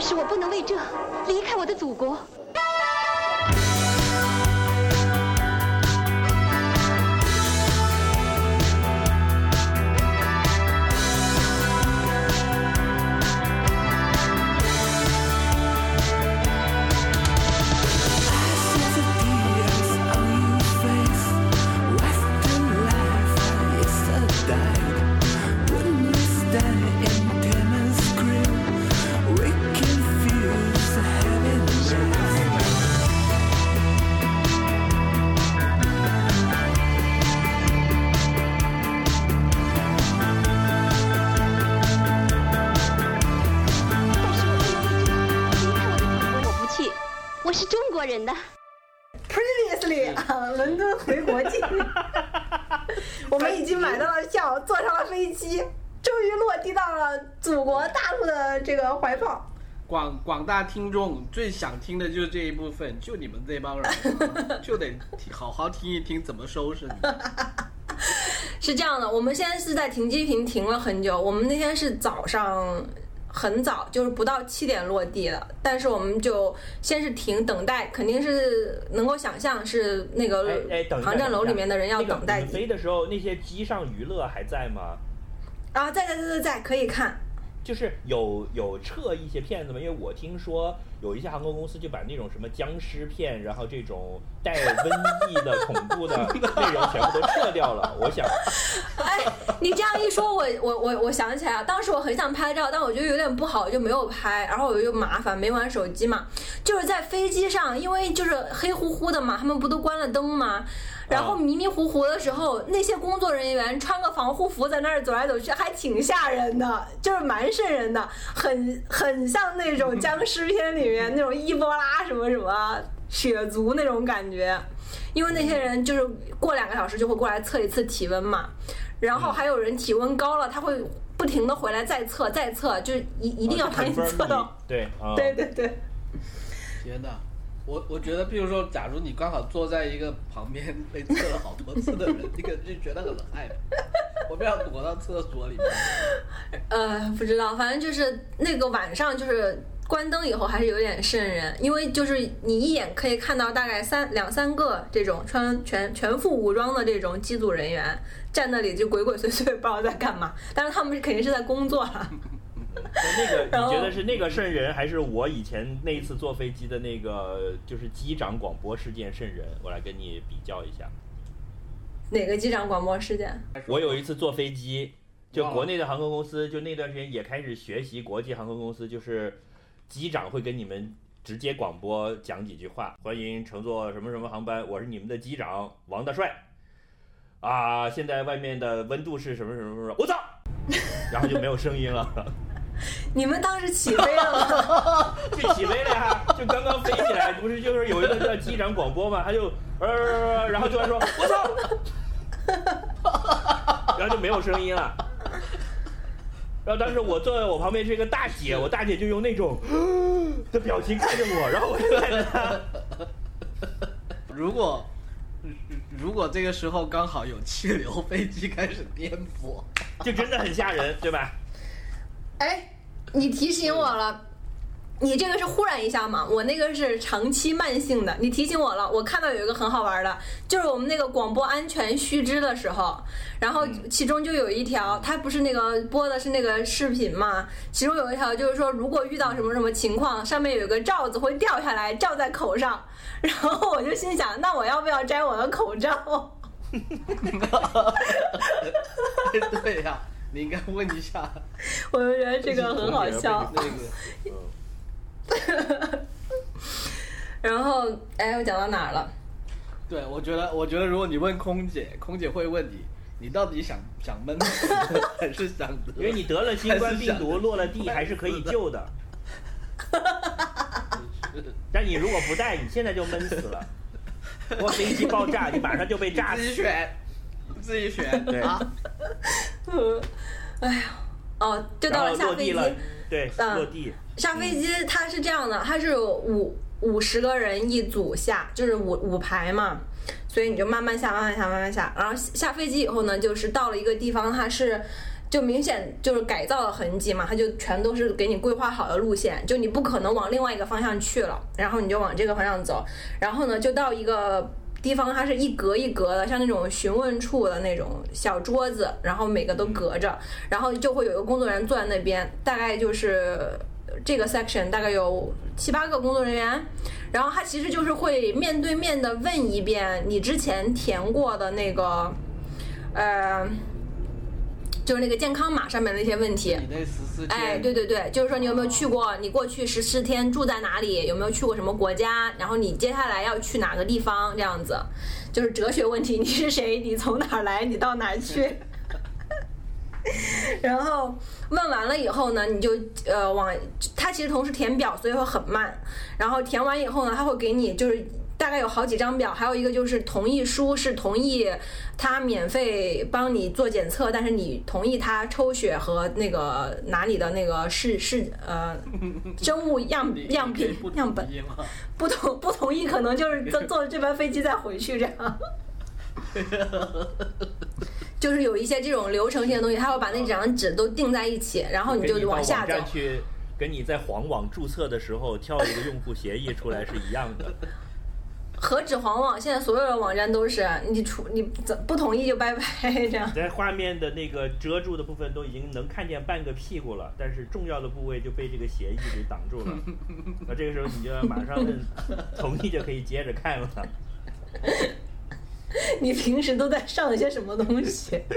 但是我不能为这离开我的祖国。大听众最想听的就是这一部分，就你们这帮人，就得好好听一听怎么收拾你。是这样的，我们现在是在停机坪停了很久，我们那天是早上。很早，就是不到七点落地的，但是我们就先是停等待，肯定是能够想象是那个航站楼里面的人要等待。飞的时候，那些机上娱乐还在吗？啊，在在在在在，可以看。就是有有撤一些片子吗？因为我听说有一些航空公司就把那种什么僵尸片，然后这种带瘟疫的恐怖的 内容全部都撤掉了。我想，哎，你这样一说，我我我我想起来了，当时我很想拍照，但我觉得有点不好，就没有拍。然后我又麻烦，没玩手机嘛，就是在飞机上，因为就是黑乎乎的嘛，他们不都关了灯吗？然后迷迷糊糊的时候，那些工作人员穿个防护服在那儿走来走去，还挺吓人的，就是蛮瘆人的，很很像那种僵尸片里面那种伊波拉什么什么血族那种感觉。因为那些人就是过两个小时就会过来测一次体温嘛，然后还有人体温高了，他会不停的回来再测再测，就一一定要把你测到。对，对对对。天哪！我我觉得，譬如说，假如你刚好坐在一个旁边被测了好多次的人，你可能就觉得很害怕，我不要躲到厕所里面。呃，不知道，反正就是那个晚上，就是关灯以后还是有点瘆人，因为就是你一眼可以看到大概三两三个这种穿全全副武装的这种机组人员站那里就鬼鬼祟祟，不知道在干嘛，但是他们肯定是在工作了。那个你觉得是那个瘆人，还是我以前那一次坐飞机的那个就是机长广播事件瘆人？我来跟你比较一下。哪个机长广播事件？我有一次坐飞机，就国内的航空公司，就那段时间也开始学习国际航空公司，就是机长会跟你们直接广播讲几句话，欢迎乘坐什么什么航班，我是你们的机长王大帅。啊，现在外面的温度是什么什么什么？我操！然后就没有声音了。你们当时起飞了吗？就起飞了呀，就刚刚飞起来，不是就是有一个叫机长广播嘛，他就呃，然后突然说“我操”，然后就没有声音了。然后当时我坐在我旁边是一个大姐，我大姐就用那种的表情看着我，然后我就看着她。如果如果这个时候刚好有气流飞机开始颠簸，就真的很吓人，对吧？哎，你提醒我了，你这个是忽然一下嘛？我那个是长期慢性的。你提醒我了，我看到有一个很好玩的，就是我们那个广播安全须知的时候，然后其中就有一条，它不是那个播的是那个视频嘛？其中有一条就是说，如果遇到什么什么情况，上面有个罩子会掉下来罩在口上，然后我就心想，那我要不要摘我的口罩？对呀。你应该问一下，我就觉得这个很好笑。那个，然后哎，我讲到哪儿了？对，我觉得，我觉得如果你问空姐，空姐会问你，你到底想想闷还是想？因为你得了新冠病毒，落了地还是可以救的。但你如果不带，你现在就闷死了。我飞机爆炸，你马上就被炸死。自己选 对。啊，哎呀，哦，就到了下飞机，对，落地。下飞机，它是这样的，它是五五十个人一组下，就是五五排嘛，所以你就慢慢下，慢慢下，慢慢下，然后下飞机以后呢，就是到了一个地方，它是就明显就是改造的痕迹嘛，它就全都是给你规划好的路线，就你不可能往另外一个方向去了，然后你就往这个方向走，然后呢就到一个地方，它是一格一格的，像那种询问处的那种小桌子，然后每个都隔着，然后就会有一个工作人员坐在那边，大概就是这个 section 大概有七八个工作人员，然后他其实就是会面对面的问一遍你之前填过的那个，呃。就是那个健康码上面的一些问题，哎，对对对，就是说你有没有去过？你过去十四天住在哪里？有没有去过什么国家？然后你接下来要去哪个地方？这样子，就是哲学问题。你是谁？你从哪儿来？你到哪儿去？然后问完了以后呢，你就呃往，它其实同时填表，所以会很慢。然后填完以后呢，他会给你就是。大概有好几张表，还有一个就是同意书，是同意他免费帮你做检测，但是你同意他抽血和那个拿你的那个是是呃 生物样样品样本，不同不同意可能就是坐坐这班飞机再回去这样，就是有一些这种流程性的东西，他会把那几张纸都订在一起，然后你就往下走。去跟你在黄网注册的时候跳一个用户协议出来是一样的。何止黄网，现在所有的网站都是你出你怎不同意就拜拜这样。在画面的那个遮住的部分都已经能看见半个屁股了，但是重要的部位就被这个协议给挡住了。那这个时候你就要马上摁同意就可以接着看了。你平时都在上一些什么东西？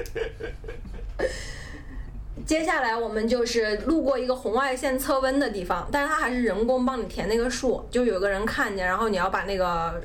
接下来我们就是路过一个红外线测温的地方，但是它还是人工帮你填那个数，就有个人看见，然后你要把那个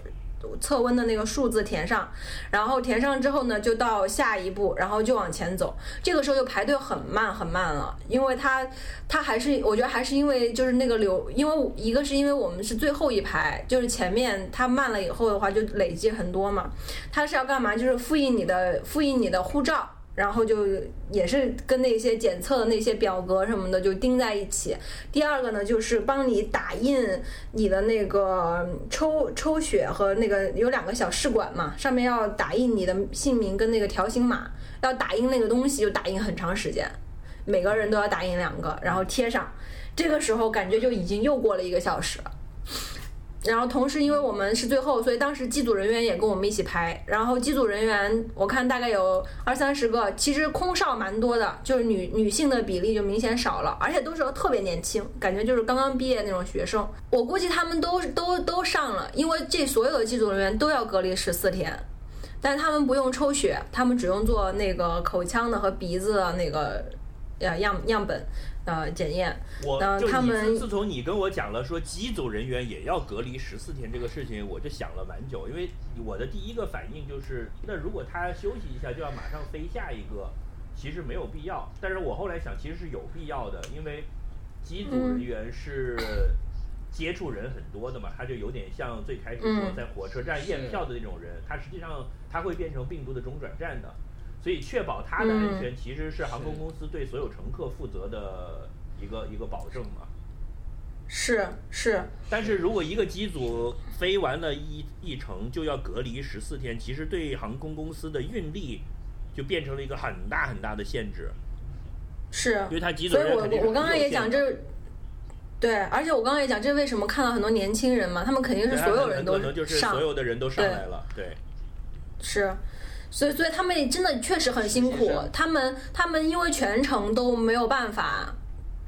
测温的那个数字填上，然后填上之后呢，就到下一步，然后就往前走。这个时候就排队很慢很慢了，因为它它还是我觉得还是因为就是那个流，因为一个是因为我们是最后一排，就是前面它慢了以后的话就累积很多嘛。它是要干嘛？就是复印你的复印你的护照。然后就也是跟那些检测的那些表格什么的就钉在一起。第二个呢，就是帮你打印你的那个抽抽血和那个有两个小试管嘛，上面要打印你的姓名跟那个条形码，要打印那个东西就打印很长时间，每个人都要打印两个，然后贴上。这个时候感觉就已经又过了一个小时。然后同时，因为我们是最后，所以当时机组人员也跟我们一起排。然后机组人员，我看大概有二三十个，其实空少蛮多的，就是女女性的比例就明显少了，而且都是特别年轻，感觉就是刚刚毕业那种学生。我估计他们都都都上了，因为这所有的机组人员都要隔离十四天，但他们不用抽血，他们只用做那个口腔的和鼻子的那个呃样样本。呃，检验。我他们自从你跟我讲了说机组人员也要隔离十四天这个事情，我就想了蛮久。因为我的第一个反应就是，那如果他休息一下就要马上飞下一个，其实没有必要。但是我后来想，其实是有必要的，因为机组人员是 接触人很多的嘛，他就有点像最开始说在火车站验票的那种人，他实际上他会变成病毒的中转站的。所以确保它的安全，其实是航空公司对所有乘客负责的一个一个保证嘛。是是。但是如果一个机组飞完了一一程就要隔离十四天，其实对航空公司的运力就变成了一个很大很大的限制。是。因为他机组所以我我刚刚也讲这，对，而且我刚刚也讲这为什么看到很多年轻人嘛，他们肯定是所有人都上，所有的人都上来了，对。是。所以，所以他们真的确实很辛苦。他们，他们因为全程都没有办法，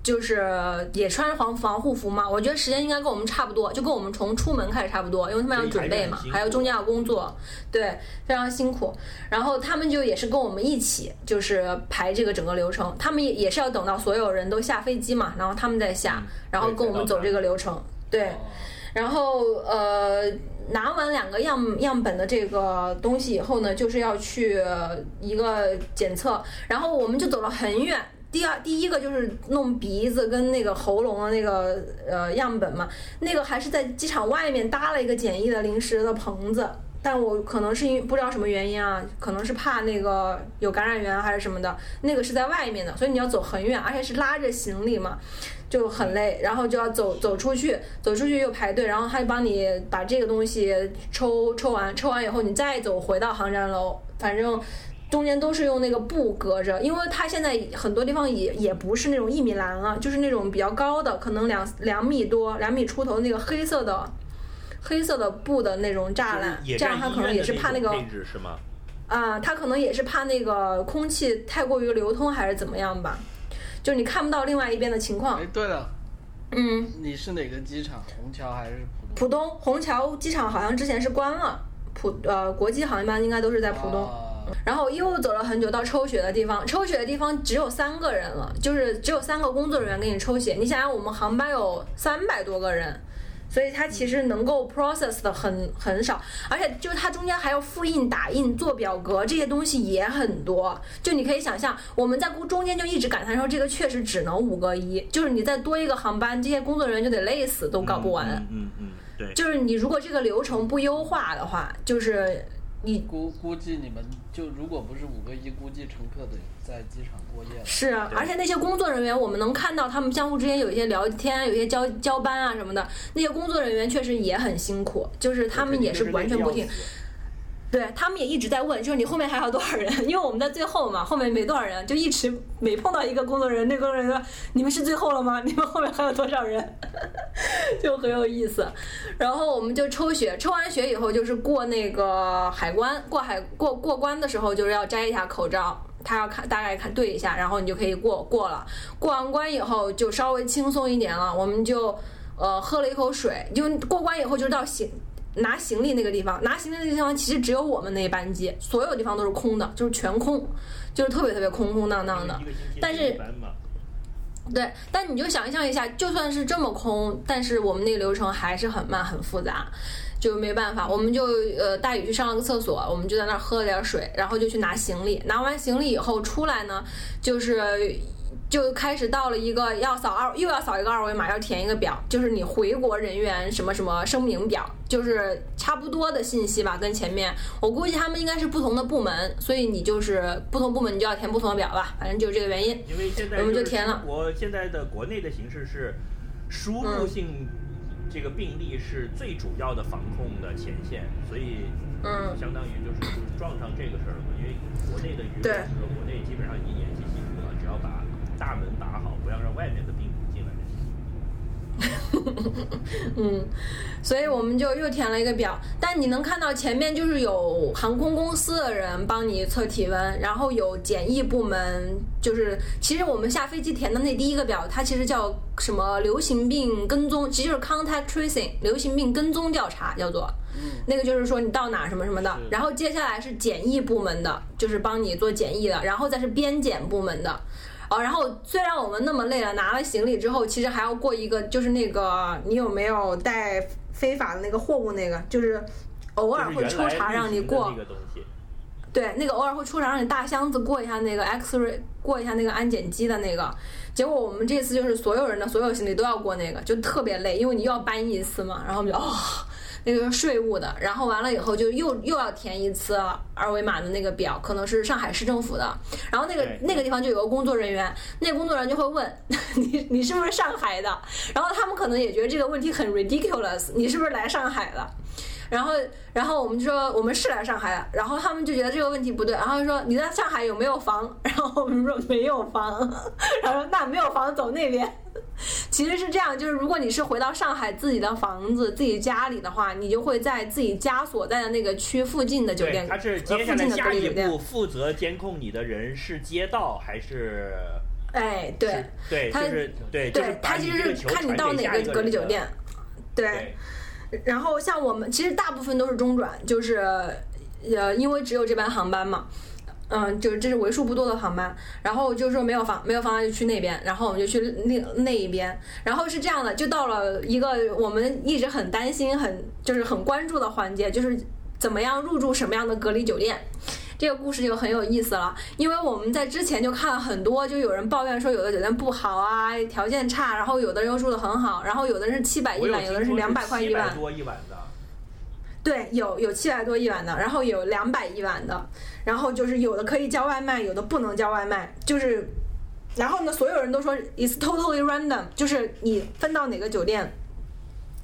就是也穿防防护服嘛。我觉得时间应该跟我们差不多，就跟我们从出门开始差不多，因为他们要准备嘛，还有中间要工作，对，非常辛苦。然后他们就也是跟我们一起，就是排这个整个流程。他们也也是要等到所有人都下飞机嘛，然后他们再下，然后跟我们走这个流程，对。然后呃。拿完两个样样本的这个东西以后呢，就是要去一个检测，然后我们就走了很远。第二，第一个就是弄鼻子跟那个喉咙的那个呃样本嘛，那个还是在机场外面搭了一个简易的临时的棚子，但我可能是因不知道什么原因啊，可能是怕那个有感染源还是什么的，那个是在外面的，所以你要走很远，而且是拉着行李嘛。就很累，然后就要走走出去，走出去又排队，然后他就帮你把这个东西抽抽完，抽完以后你再走回到航站楼，反正中间都是用那个布隔着，因为它现在很多地方也也不是那种一米栏了，就是那种比较高的，可能两两米多、两米出头那个黑色的黑色的布的那种栅栏，这样它可能也是怕那个是吗？啊，它可能也是怕那个空气太过于流通还是怎么样吧，就是你看不到另外一边的情况哎。，对了，嗯，你是哪个机场？虹桥还是浦东浦东？东虹桥机场好像之前是关了，浦呃国际航班应该都是在浦东。啊然后又走了很久到抽血的地方，抽血的地方只有三个人了，就是只有三个工作人员给你抽血。你想想，我们航班有三百多个人，所以它其实能够 process 的很很少，而且就是它中间还要复印、打印、做表格这些东西也很多。就你可以想象，我们在中间就一直感叹说这个确实只能五个一，就是你再多一个航班，这些工作人员就得累死都搞不完。嗯嗯嗯，对。就是你如果这个流程不优化的话，就是你估估计你们就如果不是五个一，估计乘客得在机场过夜了。是啊，而且那些工作人员，我们能看到他们相互之间有一些聊天，有一些交交班啊什么的。那些工作人员确实也很辛苦，就是他们也是完全不听，对他们也一直在问，就是你后面还有多少人？因为我们在最后嘛，后面没多少人，就一直每碰到一个工作人员，那工作人员说：“你们是最后了吗？你们后面还有多少人？” 就很有意思。然后我们就抽血，抽完血以后就是过那个海关，过海过过关的时候就是要摘一下口罩。他要看大概看对一下，然后你就可以过过了。过完关以后就稍微轻松一点了，我们就呃喝了一口水，就过关以后就到行拿行李那个地方，拿行李那个地方其实只有我们那一班机，所有地方都是空的，就是全空，就是特别特别空空荡荡的。但是对，但你就想象一下，就算是这么空，但是我们那个流程还是很慢很复杂，就没办法，我们就呃大宇去上了个厕所，我们就在那儿喝了点水，然后就去拿行李，拿完行李以后出来呢，就是。就开始到了一个要扫二，又要扫一个二维码，要填一个表，就是你回国人员什么什么声明表，就是差不多的信息吧，跟前面我估计他们应该是不同的部门，所以你就是不同部门你就要填不同的表吧，反正就是这个原因。因为现在我们就填了我现在的国内的形势是输入性这个病例是最主要的防控的前线，所以嗯相当于就是就是撞上这个事儿了嘛。因为国内的舆对论和国内基本上已经偃旗息鼓了，只要把大门打好，不要让外面的病毒进来。嗯，所以我们就又填了一个表，但你能看到前面就是有航空公司的人帮你测体温，然后有检疫部门，就是其实我们下飞机填的那第一个表，它其实叫什么流行病跟踪，其实就是 contact tracing 流行病跟踪调查，叫做。那个就是说你到哪什么什么的，然后接下来是检疫部门的，就是帮你做检疫的，然后再是边检部门的。哦，然后虽然我们那么累了，拿了行李之后，其实还要过一个，就是那个你有没有带非法的那个货物，那个就是偶尔会抽查让你过那，个东西，对，那个偶尔会抽查让你大箱子过一下那个 X-ray，过一下那个安检机的那个。结果我们这次就是所有人的所有行李都要过那个，就特别累，因为你又要搬一次嘛，然后我们就哦。那个是税务的，然后完了以后就又又要填一次二维码的那个表，可能是上海市政府的。然后那个那个地方就有个工作人员，那个工作人员就会问 你你是不是上海的？然后他们可能也觉得这个问题很 ridiculous，你是不是来上海了？然后，然后我们就说我们是来上海的，然后他们就觉得这个问题不对，然后就说你在上海有没有房？然后我们说没有房，然后说那没有房走那边。其实是这样，就是如果你是回到上海自己的房子、自己家里的话，你就会在自己家所在的那个区附近的酒，店，他是呃接下来附近的下一步。负责监控你的人是街道还是？哎，对，对，他就是对，就是他其实是看你到哪个隔离酒店，对。对，然后像我们其实大部分都是中转，就是呃，因为只有这班航班嘛。嗯，就是这是为数不多的航班，然后就是说没有房没有房就去那边，然后我们就去那那一边，然后是这样的，就到了一个我们一直很担心、很就是很关注的环节，就是怎么样入住什么样的隔离酒店。这个故事就很有意思了，因为我们在之前就看了很多，就有人抱怨说有的酒店不好啊，条件差，然后有的人又住的很好，然后有的人是七百一晚，有的人听说两百块一晚700，多一晚的。对，有有七百多一晚的，然后有两百一晚的，然后就是有的可以叫外卖，有的不能叫外卖，就是，然后呢，所有人都说 it's totally random，就是你分到哪个酒店，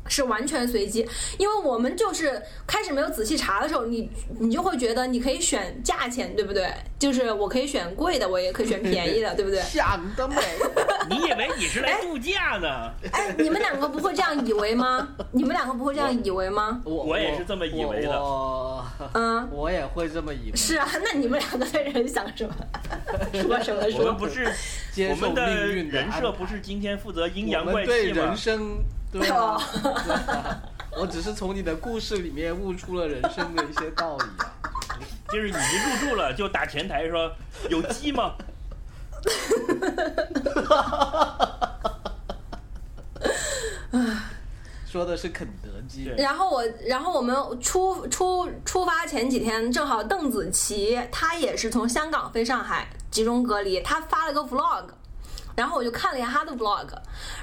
是完全随机，因为我们就是开始没有仔细查的时候，你你就会觉得你可以选价钱，对不对？就是我可以选贵的，我也可以选便宜的，对不对？想得美！你以为你是来度假呢？哎，你们两个不会这样以为吗？你们两个不会这样以为吗？我我也是这么以为的我 嗯，我也会这么以为。是啊，那你们两个在这想什么？说什么我说们？不是接受我们的命运的人设不是今天负责阴阳怪我们对气吗人？生，对啊，对 啊我只是从你的故事里面悟出了人生的一些道理啊。就是你一入住了就打前台说有鸡吗？说的是肯德基，然后我，然后我们出出出发前几天，正好邓紫棋她也是从香港飞上海集中隔离，她发了个 vlog，然后我就看了一下她的 vlog，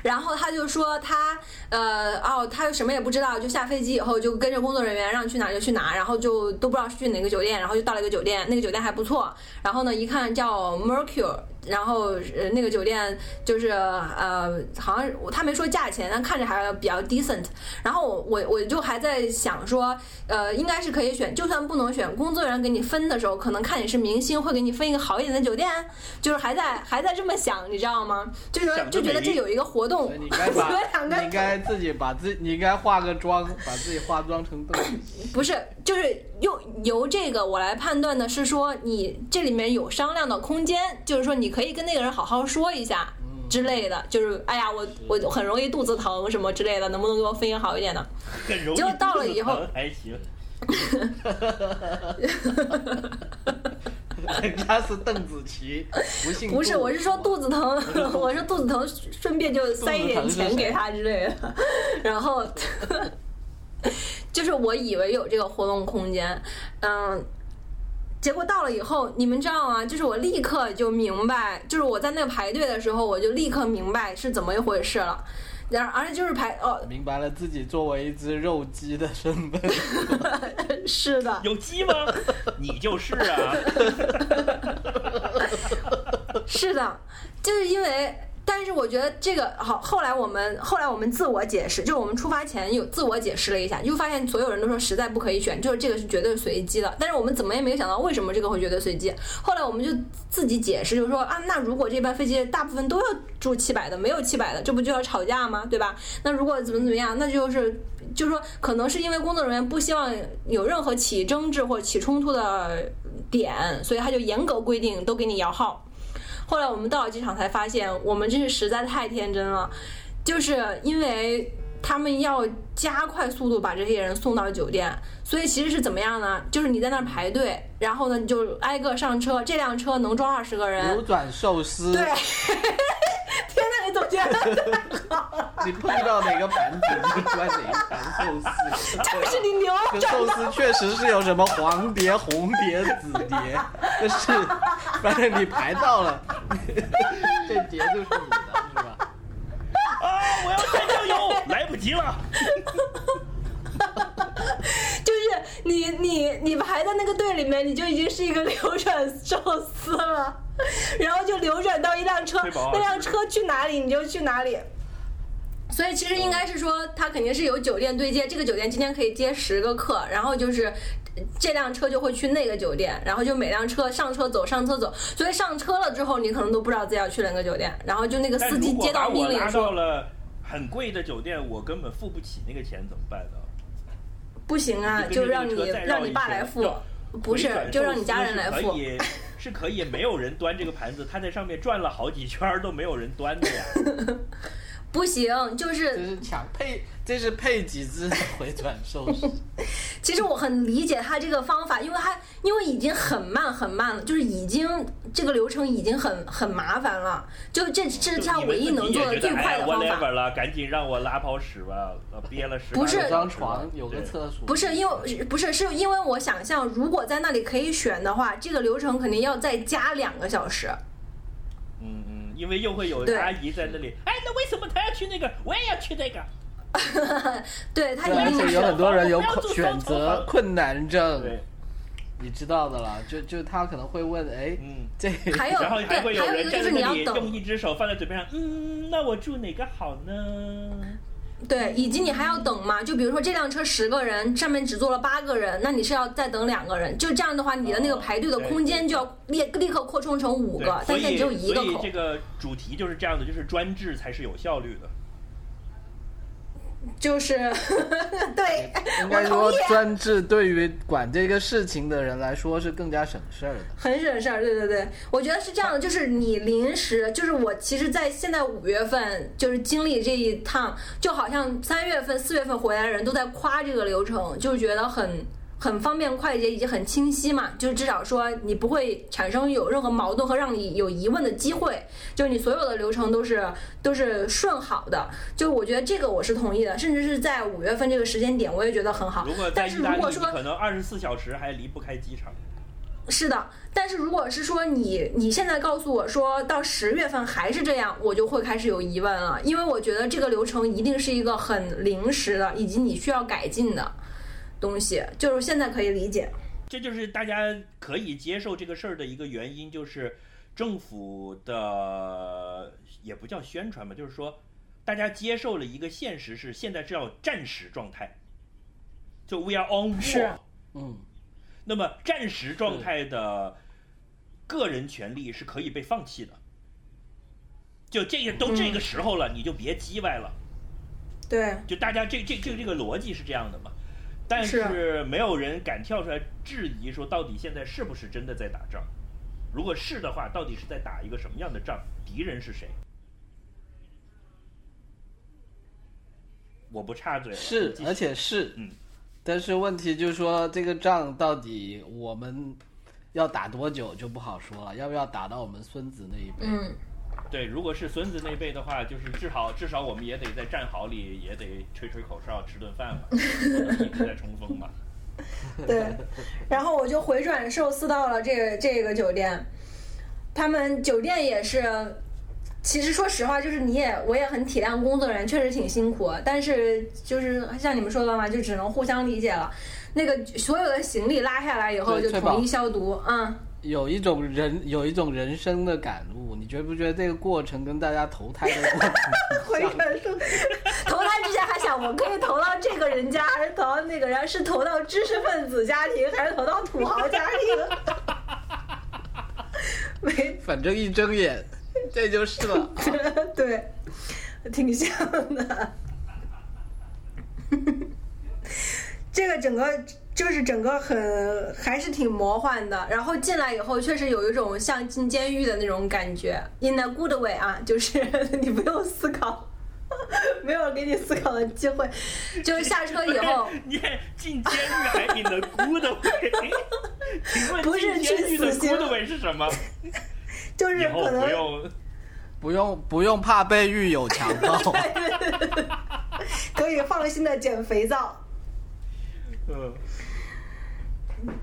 然后他就说他呃哦，她什么也不知道，就下飞机以后就跟着工作人员让去哪就去哪，然后就都不知道是去哪个酒店，然后就到了一个酒店，那个酒店还不错，然后呢一看叫 Mercure。然后呃，那个酒店就是呃，好像他没说价钱，但看着还比较 decent。然后我我我就还在想说，呃，应该是可以选，就算不能选，工作人员给你分的时候，可能看你是明星，会给你分一个好一点的酒店，就是还在还在这么想，你知道吗？就是说就觉得这有一个活动，你应该把们两个你应该自己把自己，你应该化个妆，把自己化妆成。不是，就是用由这个我来判断的是说，你这里面有商量的空间，就是说你可以跟那个人好好说一下之类的，就是哎呀，我我很容易肚子疼什么之类的，能不能给我分一个好一点的？很容易结果到了以后。人家是邓紫棋，不姓不是，杜我是说肚子疼，我说肚子疼，顺便就塞一点钱给他之类的，然后 就是我以为有这个活动空间，嗯。结果到了以后，你们知道吗？就是我立刻就明白，就是我在那排队的时候，我就立刻明白是怎么一回事了。然而且就是排哦，明白了自己作为一只肉鸡的身份。是的，有鸡吗？你就是啊。是的，就是因为，但是我觉得这个好。后来我们后来我们自我解释，就是我们出发前有自我解释了一下，就发现所有人都说实在不可以选，就是这个是绝对随机的。但是我们怎么也没有想到为什么这个会绝对随机。后来我们就自己解释，就是说啊，那如果这班飞机大部分都要住七百的，没有七百的，这不就要吵架吗？对吧？那如果怎么怎么样，那就是就是说，可能是因为工作人员不希望有任何起争执或者起冲突的点，所以他就严格规定都给你摇号。后来我们到了机场才发现，我们真是实在太天真了，就是因为他们要加快速度把这些人送到酒店，所以其实是怎么样呢？就是你在那儿排队，然后呢你就挨个上车，这辆车能装二十个人扭人。转寿司，对，天哪，你总结得太好了，你碰到哪个盘子你就转哪一盘寿司。就是你牛寿司确实是有什么黄碟、红碟、紫碟，但是反正你排到了，这节就是你的，是吧？啊！我要蘸酱油，来不及了。就是你你你排在那个队里面，你就已经是一个流转寿司了，然后就流转到一辆车，那辆车去哪里你就去哪里。所以其实应该是说，他肯定是有酒店对接，这个酒店今天可以接十个客，然后就是这辆车就会去那个酒店，然后就每辆车上车走上车走，所以上车了之后，你可能都不知道自己要去哪个酒店，然后就那个司机接到命令说到了很贵的酒店，我根本付不起那个钱，怎么办呢？不行啊，就让你让你爸来付，不是就让你家人来付。是可以，是可以没有人端这个盘子，他在上面转了好几圈都没有人端的呀。不行，就是这是抢配，这是配几只回转寿司。其实我很理解他这个方法，因为他因为已经很慢很慢了，就是已经这个流程已经很很麻烦了，就这这是他唯一能做的最快的方哎法。了，赶紧让我拉泡屎吧，呃憋了十不是张床，有个厕所。不是因为不是是因为我想象，如果在那里可以选的话，这个流程肯定要再加两个小时。嗯嗯，因为又会有阿姨在那里，哎，那为什么他要去那个，我也要去那个？对他一定是且有很多人有选择困难症，对，你知道的啦。就就他可能会问，哎，嗯。这还有然后还会对，还有一人个就是站在那里，你要等用一只手放在嘴边上，嗯，那我住哪个好呢？对，以及你还要等嘛？就比如说这辆车十个人，上面只坐了八个人，那你是要再等两个人。就这样的话，你的那个排队的空间就要立立刻扩充成五个，但现在只有一个口所以这。个主题就是这样的，就是专制才是有效率的。就是 对，应该说专制对于管这个事情的人来说是更加省事儿的。很省事儿。对对对，我觉得是这样的，就是你临时，就是我其实，在现在五月份就是经历这一趟，就好像三月份、四月份回来的人都在夸这个流程，就是觉得很。很方便快捷以及很清晰嘛，就是至少说你不会产生有任何矛盾和让你有疑问的机会，就是你所有的流程都是都是顺好的，就我觉得这个我是同意的，甚至是在五月份这个时间点，我也觉得很好。如果在但是如果说可能二十四小时还离不开机场。是的，但是如果是说你你现在告诉我说到十月份还是这样，我就会开始有疑问了，因为我觉得这个流程一定是一个很临时的，以及你需要改进的东西，就是现在可以理解。这就是大家可以接受这个事儿的一个原因，就是政府的也不叫宣传吧，就是说大家接受了一个现实是现在是要战时状态，就 we are on war。嗯，那么战时状态的个人权利是可以被放弃的。就这个都这个时候了，你就别叽歪了。对，就大家这这这这个逻辑是这样的嘛？但是没有人敢跳出来质疑说，到底现在是不是真的在打仗？如果是的话，到底是在打一个什么样的仗？敌人是谁？我不插嘴是而且是，嗯，但是问题就是说，这个仗到底我们要打多久就不好说了，要不要打到我们孙子那一辈？嗯，对，如果是孙子那辈的话，就是至少至少我们也得在战壕里也得吹吹口哨，吃顿饭嘛，一直在冲锋嘛。对，然后我就回转寿司到了这个这个酒店，他们酒店也是，其实说实话，就是你也我也很体谅工作人员，确实挺辛苦，但是就是像你们说的嘛，就只能互相理解了。那个所有的行李拉下来以后，就统一消毒，嗯，有一种人有一种人生的感悟，你觉不觉得这个过程跟大家投胎的过程 回？转 寿投胎之前还想我可以投到这个人家，还是投到那个人？是投到知识分子家庭，还是投到土豪家庭？没反正一睁眼，这就是了。对，挺像的。这个整个就是整个很还是挺魔幻的，然后进来以后确实有一种像进监狱的那种感觉，in a good way 啊，就是 你不用思考，没有给你思考的机会，就是下车以后。你看进监狱还 in a good way，请问不是进监狱的去死刑 good way 是什么？就是可能不用不用不用怕被狱友强暴，可以放心的捡肥皂。嗯。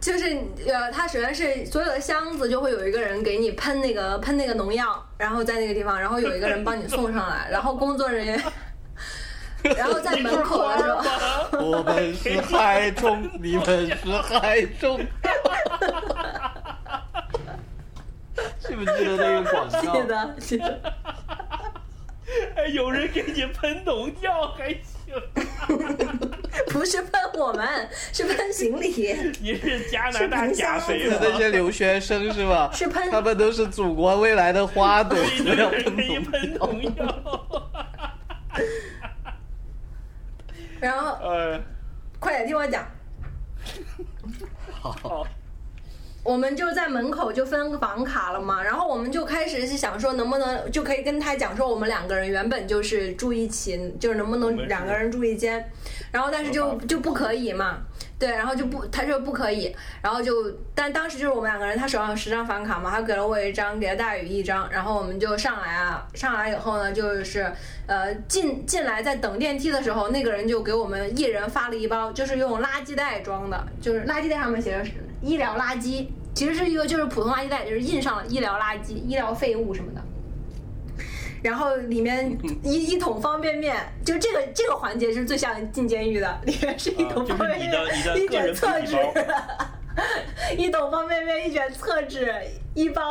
就是呃，它首先是所有的箱子就会有一个人给你喷那个喷那个农药，然后在那个地方，然后有一个人帮你送上来，然后工作人员，然后在门口的时候，我们是害虫，你们是害虫。记不记得那个广告记告？得记得，还 有人给你喷农药还行，不是喷我们，是喷行李，你是加拿大假肥是那？些留学生是吧？是喷他们都是祖国未来的花朵，一堆都要人给你喷喷农药。然后呃，快点听我讲。好，我们就在门口就分房卡了嘛，然后我们就开始是想说能不能就可以跟他讲说我们两个人原本就是住一起，就是能不能两个人住一间，然后但是就就不可以嘛，对，然后就不他说不可以，然后就但当时就是我们两个人，他手上有十张房卡嘛，他给了我一张，给了大宇一张，然后我们就上来啊，上来以后呢，就是呃进进来在等电梯的时候，那个人就给我们一人发了一包，就是用垃圾袋装的，就是垃圾袋上面写的是医疗垃圾，其实是一个就是普通垃圾袋，就是印上了医疗垃圾、医疗废物什么的。然后里面 一一桶方便面，就这个这个环节是最像进监狱的，里面是一桶方便面，一卷厕纸，一桶方便面，一卷厕纸，一包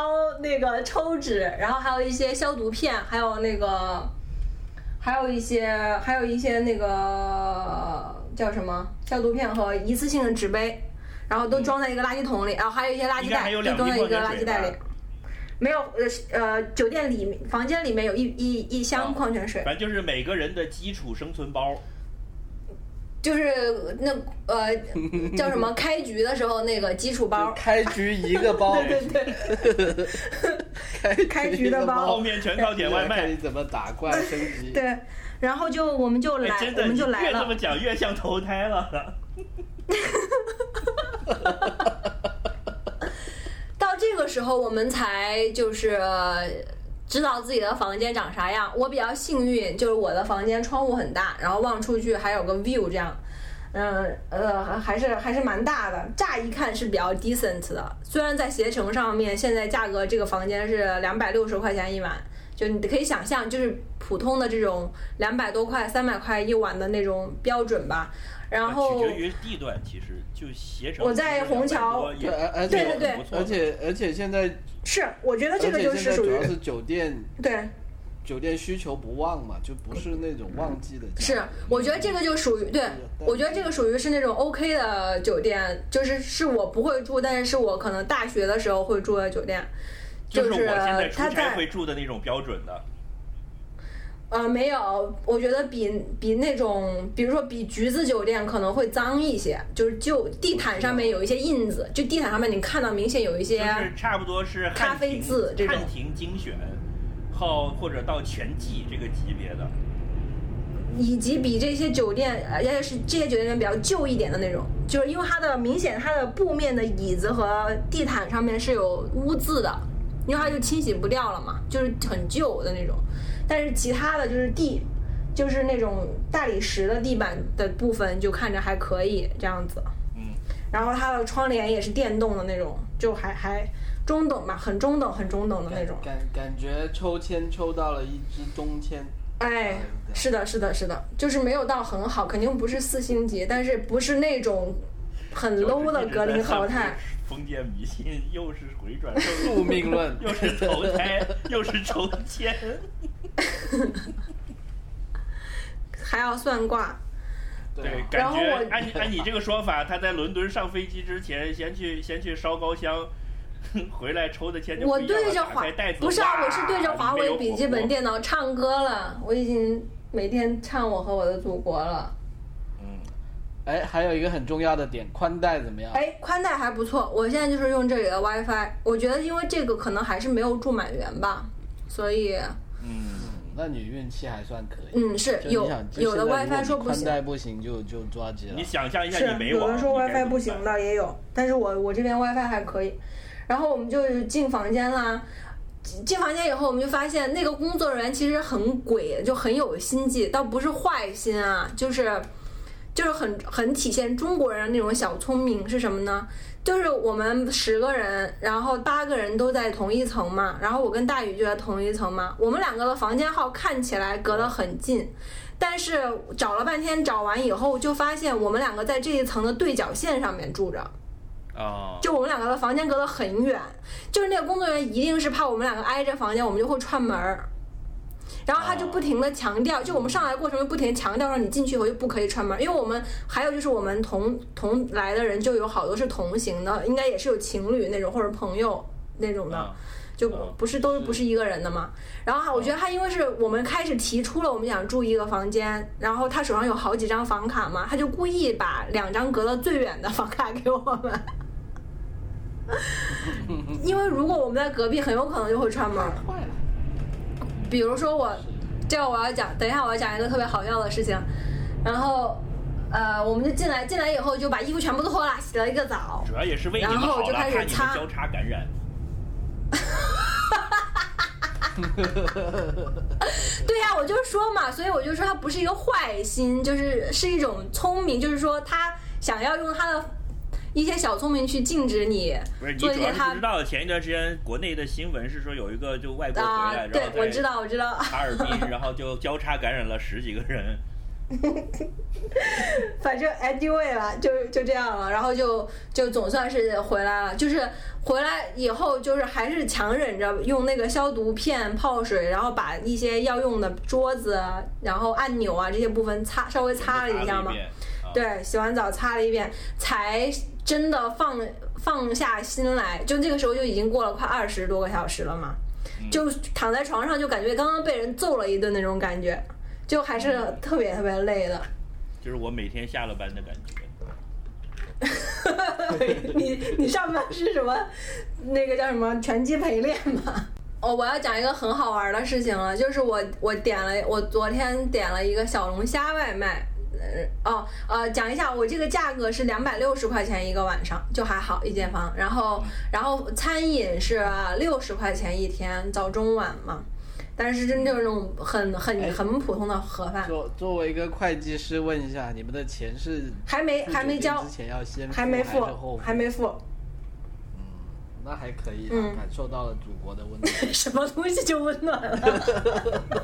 那个抽纸，然后还有一些消毒片，还有那个还有一些还有一些那个叫什么消毒片和一次性的纸杯，然后都装在一个垃圾桶里，然后还有一些垃圾袋就装在一个垃圾袋里吧。没有，呃呃，酒店里面房间里面有一一一箱哦矿泉水，反正就是每个人的基础生存包。就是那呃叫什么 开局的时候那个基础包，开局一个包，对对对，开开局的包后面全靠点外卖你。怎么打怪升级。对，然后就我们就来，哎，真的，我们你就来了越这么。讲越像投胎了。这个时候，我们才就是知道自己的房间长啥样。我比较幸运，就是我的房间窗户很大，然后望出去还有个 view 这样。嗯呃，还是还是蛮大的，乍一看是比较 decent 的。虽然在携程上面，现在价格这个房间是两百六十块钱一晚，就你可以想象，就是普通的这种两百多块、三百块一晚的那种标准吧。然后取决于地段，其实就携程。我在虹桥对，而而且对对对而且而且现在，是，我觉得这个就是属于主要是酒店对。酒店需求不旺嘛，就不是那种旺季的。是，我觉得这个就属于对，我觉得这个属于是那种 OK 的酒店，就是是我不会住，但是是我可能大学的时候会住的酒店，就是我是现在出差会住的那种标准的。呃没有，我觉得比比那种，比如说比橘子酒店可能会脏一些，就是就地毯上面有一些印子，就地毯上面你看到明显有一些就是差不多是咖啡渍这种汉庭精选，后或者到全季这个级别的。以及比这些酒店，而且是这些酒店比较旧一点的那种，就是因为它的明显它的布面的椅子和地毯上面是有污渍的，因为它就清洗不掉了嘛，就是很旧的那种。但是其他的就是地，就是那种大理石的地板的部分就看着还可以这样子。嗯，然后它的窗帘也是电动的那种，就还还中等吧，很中等，很中等的那种。感感觉抽签抽到了一支中签，哎，是的，是的，是的，就是没有到很好，肯定不是四星级，但是不是那种很 low 的格林豪泰。封建迷信又是回转 宿命论又是投胎，又是抽签。还要算卦，对，啊感觉然后我按你按你这个说法，他在伦敦上飞机之前，先去先去烧高香，回来抽的签就不我对着华袋子不是啊，我是对着华为笔记本。电脑唱歌了，我已经每天唱我和我的祖国了。嗯，哎，还有一个很重要的点，宽带怎么样？哎，宽带还不错，我现在就是用这里的 WiFi，我觉得因为这个可能还是没有住满员吧，所以嗯，那你运气还算可以。嗯是有有的 WiFi 说不行。宽带不行就就抓急了你。想象一下，你没网，有人说 WiFi 不行。的也有，但是我我这边 WiFi 还可以。然后我们就进房间啦，进进房间以后我们就发现那个工作人员其实很鬼，就很有心计，倒不是坏心啊，就是就是很很体现中国人那种小聪明是什么呢？就是我们十个人，然后八个人都在同一层嘛，然后我跟大宇就在同一层嘛，我们两个的房间号看起来隔得很近，但是找了半天找完以后，就发现我们两个在这一层的对角线上面住着，啊，就我们两个的房间隔得很远，就是那个工作人员一定是怕我们两个挨着房间，我们就会串门儿。然后他就不停的强调，就我们上来过程中不停地强调让你进去以后就不可以串门，因为我们还有就是我们同同来的人就有好多是同行的，应该也是有情侣那种或者朋友那种的。啊就嗯不是都是不是一个人的嘛。然后他我觉得他因为是我们开始提出了我们想住一个房间，然后他手上有好几张房卡嘛，他就故意把两张隔得最远的房卡给我们。因为如果我们在隔壁，很有可能就会串门。坏了，比如说我，这个我要讲，等一下我要讲一个特别好笑的事情，然后，呃，我们就进来，进来以后就把衣服全部都脱了，洗了一个澡，主要也是为你们然后好了，就开始怕你们擦交叉感染。对呀、我就说嘛，所以我就说他不是一个坏心，就是是一种聪明，就是说他想要用他的一些小聪明去禁止你不是你他知道，前一段时间国内的新闻是说有一个就外国回啊来，，对我知道我知道，哈尔滨，然后就交叉感染了十几个人。反正 anyway 了，就就这样了，然后就就总算是回来了。就是回来以后，就是还是强忍着用那个消毒片泡水，然后把一些要用的桌子，然后按钮啊这些部分擦稍微擦了一下嘛。啊，对，洗完澡擦了一遍，才真的放放下心来。就那个时候就已经过了快二十多个小时了嘛，就躺在床上就感觉刚刚被人揍了一顿那种感觉，就还是特别特别累的。就是我每天下了班的感觉。你你上班是什么？那个叫什么拳击陪练吗？哦，我要讲一个很好玩的事情了，就是我我点了，我昨天点了一个小龙虾外卖。呃哦呃，讲一下，我这个价格是两百六十块钱一个晚上，就还好一间房。然后然后餐饮是六十块钱一天，早中晚嘛。但是真正那种很很哎很普通的盒饭，作作为一个会计师，问一下，你们的钱是还没还没交之前要先还没付还没付。那还可以啊，嗯感受到了祖国的温暖。什么东西就温暖了。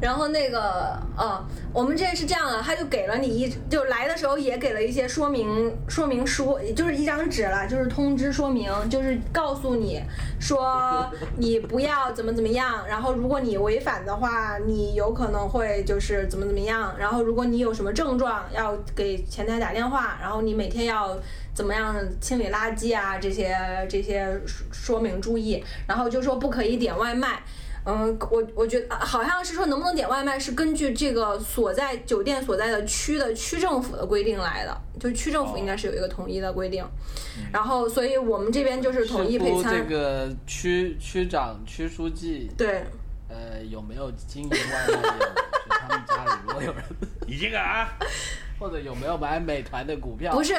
然后那个，呃，我们这是这样的，他就给了你一，就来的时候也给了一些说明说明书，就是一张纸了，就是通知说明，就是告诉你说你不要怎么怎么样，然后如果你违反的话，你有可能会就是怎么怎么样，然后如果你有什么症状，要给前台打电话，然后你每天要怎么样清理垃圾啊，这些这些说说明注意，然后就说不可以点外卖。嗯，我我觉得啊好像是说能不能点外卖是根据这个所在酒店所在的区的区政府的规定来的，就区政府应该是有一个统一的规定。然后，所以我们这边就是统一配餐。这个区区长、区书记，对，呃，有没有经营外卖业务？他们家里如果有人，你这个啊，或者有没有买美团的股票？不是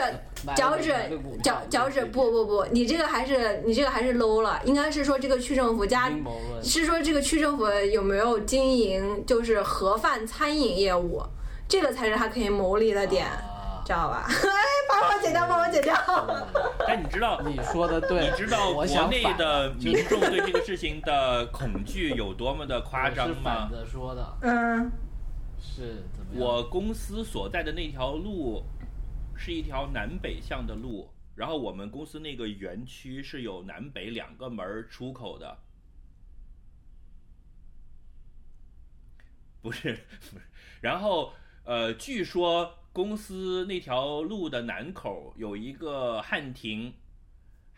脚趾美团的股票脚脚趾不不不，你这个还是你这个还是 low 了，应该是说这个区政府加。是说这个区政府有没有经营就是盒饭餐饮业务，这个才是他可以牟利的点，啊知道吧？哎，帮我剪掉，把我剪掉。但你知道，你说的对，你知道国内的民众对这个事情的恐惧有多么的夸张吗是反吗？着说的，嗯，是？我公司所在的那条路是一条南北向的路，然后我们公司那个园区是有南北两个门儿出口的。不是，不是，然后呃，据说公司那条路的南口有一个汉庭，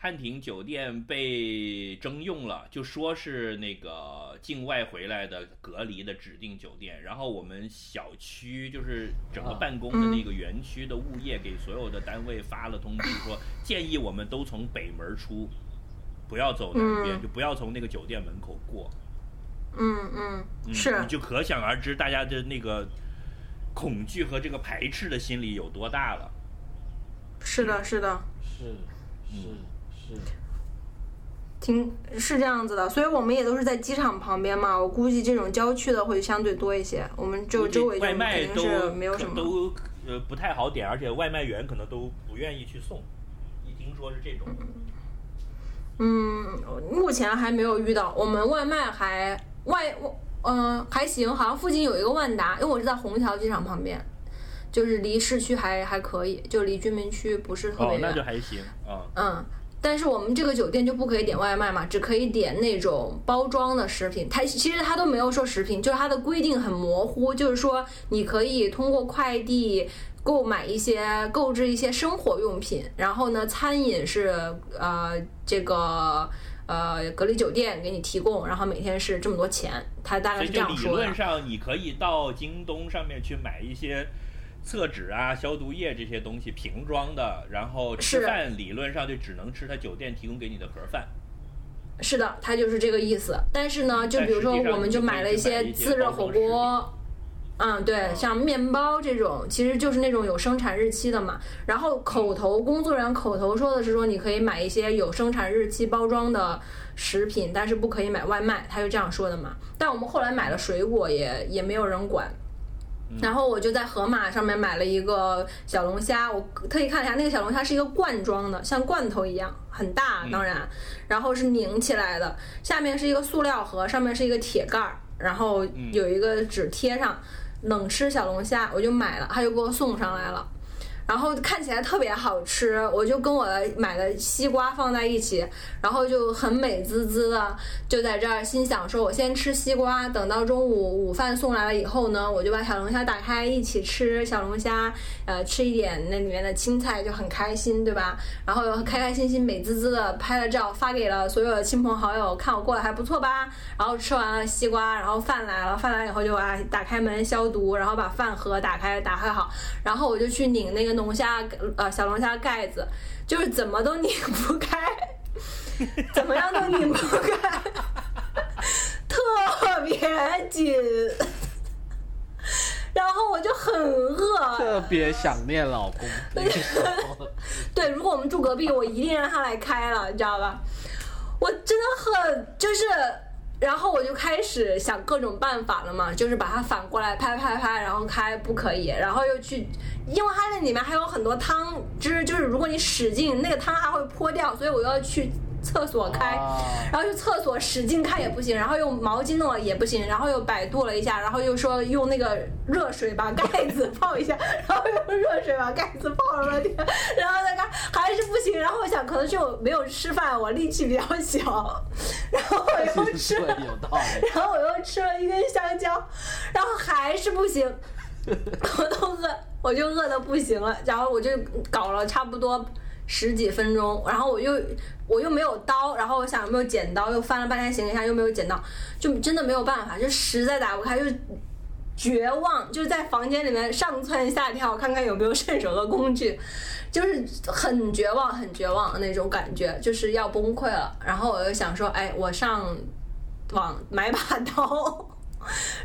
汉庭酒店被征用了，就说是那个境外回来的隔离的指定酒店。然后我们小区就是整个啊办公的那个园区的物业给所有的单位发了通知，说 建议我们都从北门出，不要走南边，嗯就不要从那个酒店门口过。嗯嗯，嗯，是你就可想而知大家的那个恐惧和这个排斥的心理有多大了。是的，是的，是是是，挺是这样子的，所以我们也都是在机场旁边嘛。我估计这种郊区的会相对多一些，我们就周围就外卖肯定是都没有什么。都呃不太好点，而且外卖员可能都不愿意去送。一听说是这种，嗯，目前还没有遇到，我们外卖还外嗯、还行，好像附近有一个万达，因为我是在虹桥机场旁边，就是离市区还还可以，就离居民区不是特别，远。哦那就还行啊。嗯，但是我们这个酒店就不可以点外卖嘛，只可以点那种包装的食品。它其实它都没有说食品，就是它的规定很模糊，就是说你可以通过快递购买一些购置一些生活用品，然后呢，餐饮是呃这个。呃，隔离酒店给你提供，然后每天是这么多钱，它大概是这所以就理样说的论。上，你可以到京东上面去买一些厕纸啊、消毒液这些东西瓶装的，然后吃饭理论上就只能吃他酒店提供给你的盒饭。是的，他就是这个意思。但是呢，就比如说我们就买了一些自热火锅，嗯，对，嗯像面包这种，其实就是那种有生产日期的嘛。然后口头工作人员口头说的是说，你可以买一些有生产日期包装的食品，但是不可以买外卖，他就这样说的嘛。但我们后来买了水果也，也没有人管。然后我就在盒马上面买了一个小龙虾，我特意看了一下，那个小龙虾是一个罐装的，像罐头一样，很大，当然，然后是拧起来的，下面是一个塑料盒，上面是一个铁盖儿，然后有一个纸贴上，冷吃小龙虾，我就买了，他就给我送上来了。然后看起来特别好吃，我就跟我买的西瓜放在一起，然后就很美滋滋的，就在这儿心想说，我先吃西瓜，等到中午午饭送来了以后呢，我就把小龙虾打开一起吃小龙虾，呃，吃一点那里面的青菜就很开心，对吧？然后开开心心、美滋滋的拍了照发给了所有的亲朋好友，看我过得还不错吧？然后吃完了西瓜，然后饭来了，饭来以后就啊打开门消毒，然后把饭盒打开打开好，然后我就去拧那个。龙虾呃，小龙虾盖子就是怎么都拧不开，怎么样都拧不开，特别紧。然后我就很饿，特别想念老公。对，如果我们住隔壁，我一定让他来开了，你知道吧？我真的很就是。然后我就开始想各种办法了嘛，就是把它反过来拍拍拍，然后开不可以，然后又去，因为它那里面还有很多汤汁，就是如果你使劲，那个汤还会泼掉，所以我要去。厕所开，然后去厕所使劲开也不行，然后用毛巾弄了也不行，然后又百度了一下，然后又说用那个热水把盖子泡一下，然后用热水把盖子泡了半天，然后再看还是不行，然后我想可能是我没有吃饭，我力气比较小，然后我又吃了，然后我又吃了一根香蕉，然后还是不行，我都饿，我就饿的不行了，然后我就搞了差不多。十几分钟，然后我又我又没有刀，然后我想有没有剪刀，又翻了半天行李箱又没有剪刀，就真的没有办法，就实在打不开，就绝望，就是在房间里面上蹿下跳，看看有没有顺手的工具，就是很绝望，很绝望的那种感觉，就是要崩溃了。然后我又想说，哎，我上网买把刀，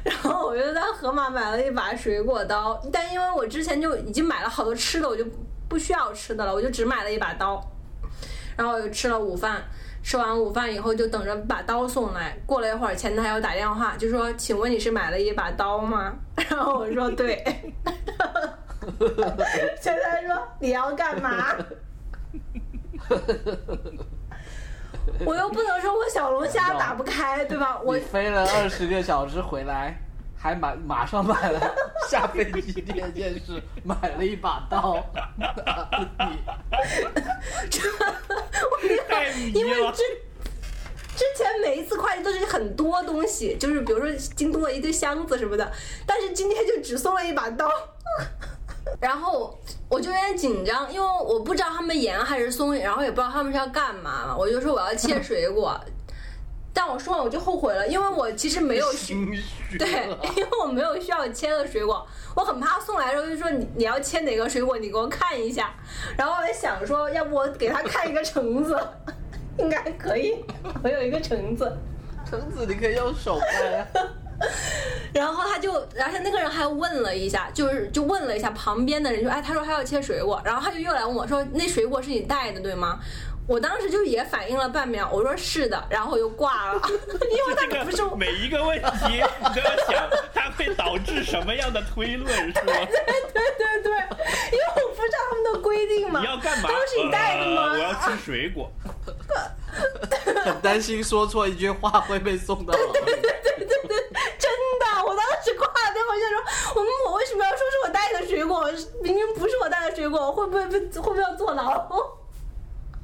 然后我就在盒马买了一把水果刀，但因为我之前就已经买了好多吃的，我就。不需要吃的了，我就只买了一把刀，然后我就吃了午饭。吃完午饭以后，就等着把刀送来。过了一会儿，前台又打电话，就说：“请问你是买了一把刀吗？” 然后我说：“对。”前台说：“你要干嘛？” 我又不能说我小龙虾打不开，对吧？我飞了二十个小时回来。还买马上买了下飞机第一件事买了一把刀，你，因为之之前每一次快递都是很多东西，就是比如说京东的一堆箱子什么的，但是今天就只送了一把刀，然后我就有点紧张，因为我不知道他们严还是松，然后也不知道他们是要干嘛，我就说我要切水果。但我说完我就后悔了，因为我其实没有 对，因为我没有需要切的水果，我很怕送来的时候就说你你要切哪个水果，你给我看一下。然后我想说，要不我给他看一个橙子，应该可以。我有一个橙子，橙子你可以用手拍。然后他就，而且那个人还问了一下，就是就问了一下旁边的人，就哎，他说他要切水果，然后他就又来问我说，那水果是你带的对吗？我当时就也反应了半秒，我说是的，然后我就挂了，因为他不是每一个问题你都要想它会导致什么样的推论，是吗？对对对对，因为我不知道他们的规定嘛。你要干嘛？都是你带的吗？我要吃水果。很担心说错一句话会被送到。对对对对对，真的，我当时挂了电话就说，我们我为什么要说是我带的水果？明明不是我带的水果，会不会被会不会要坐牢？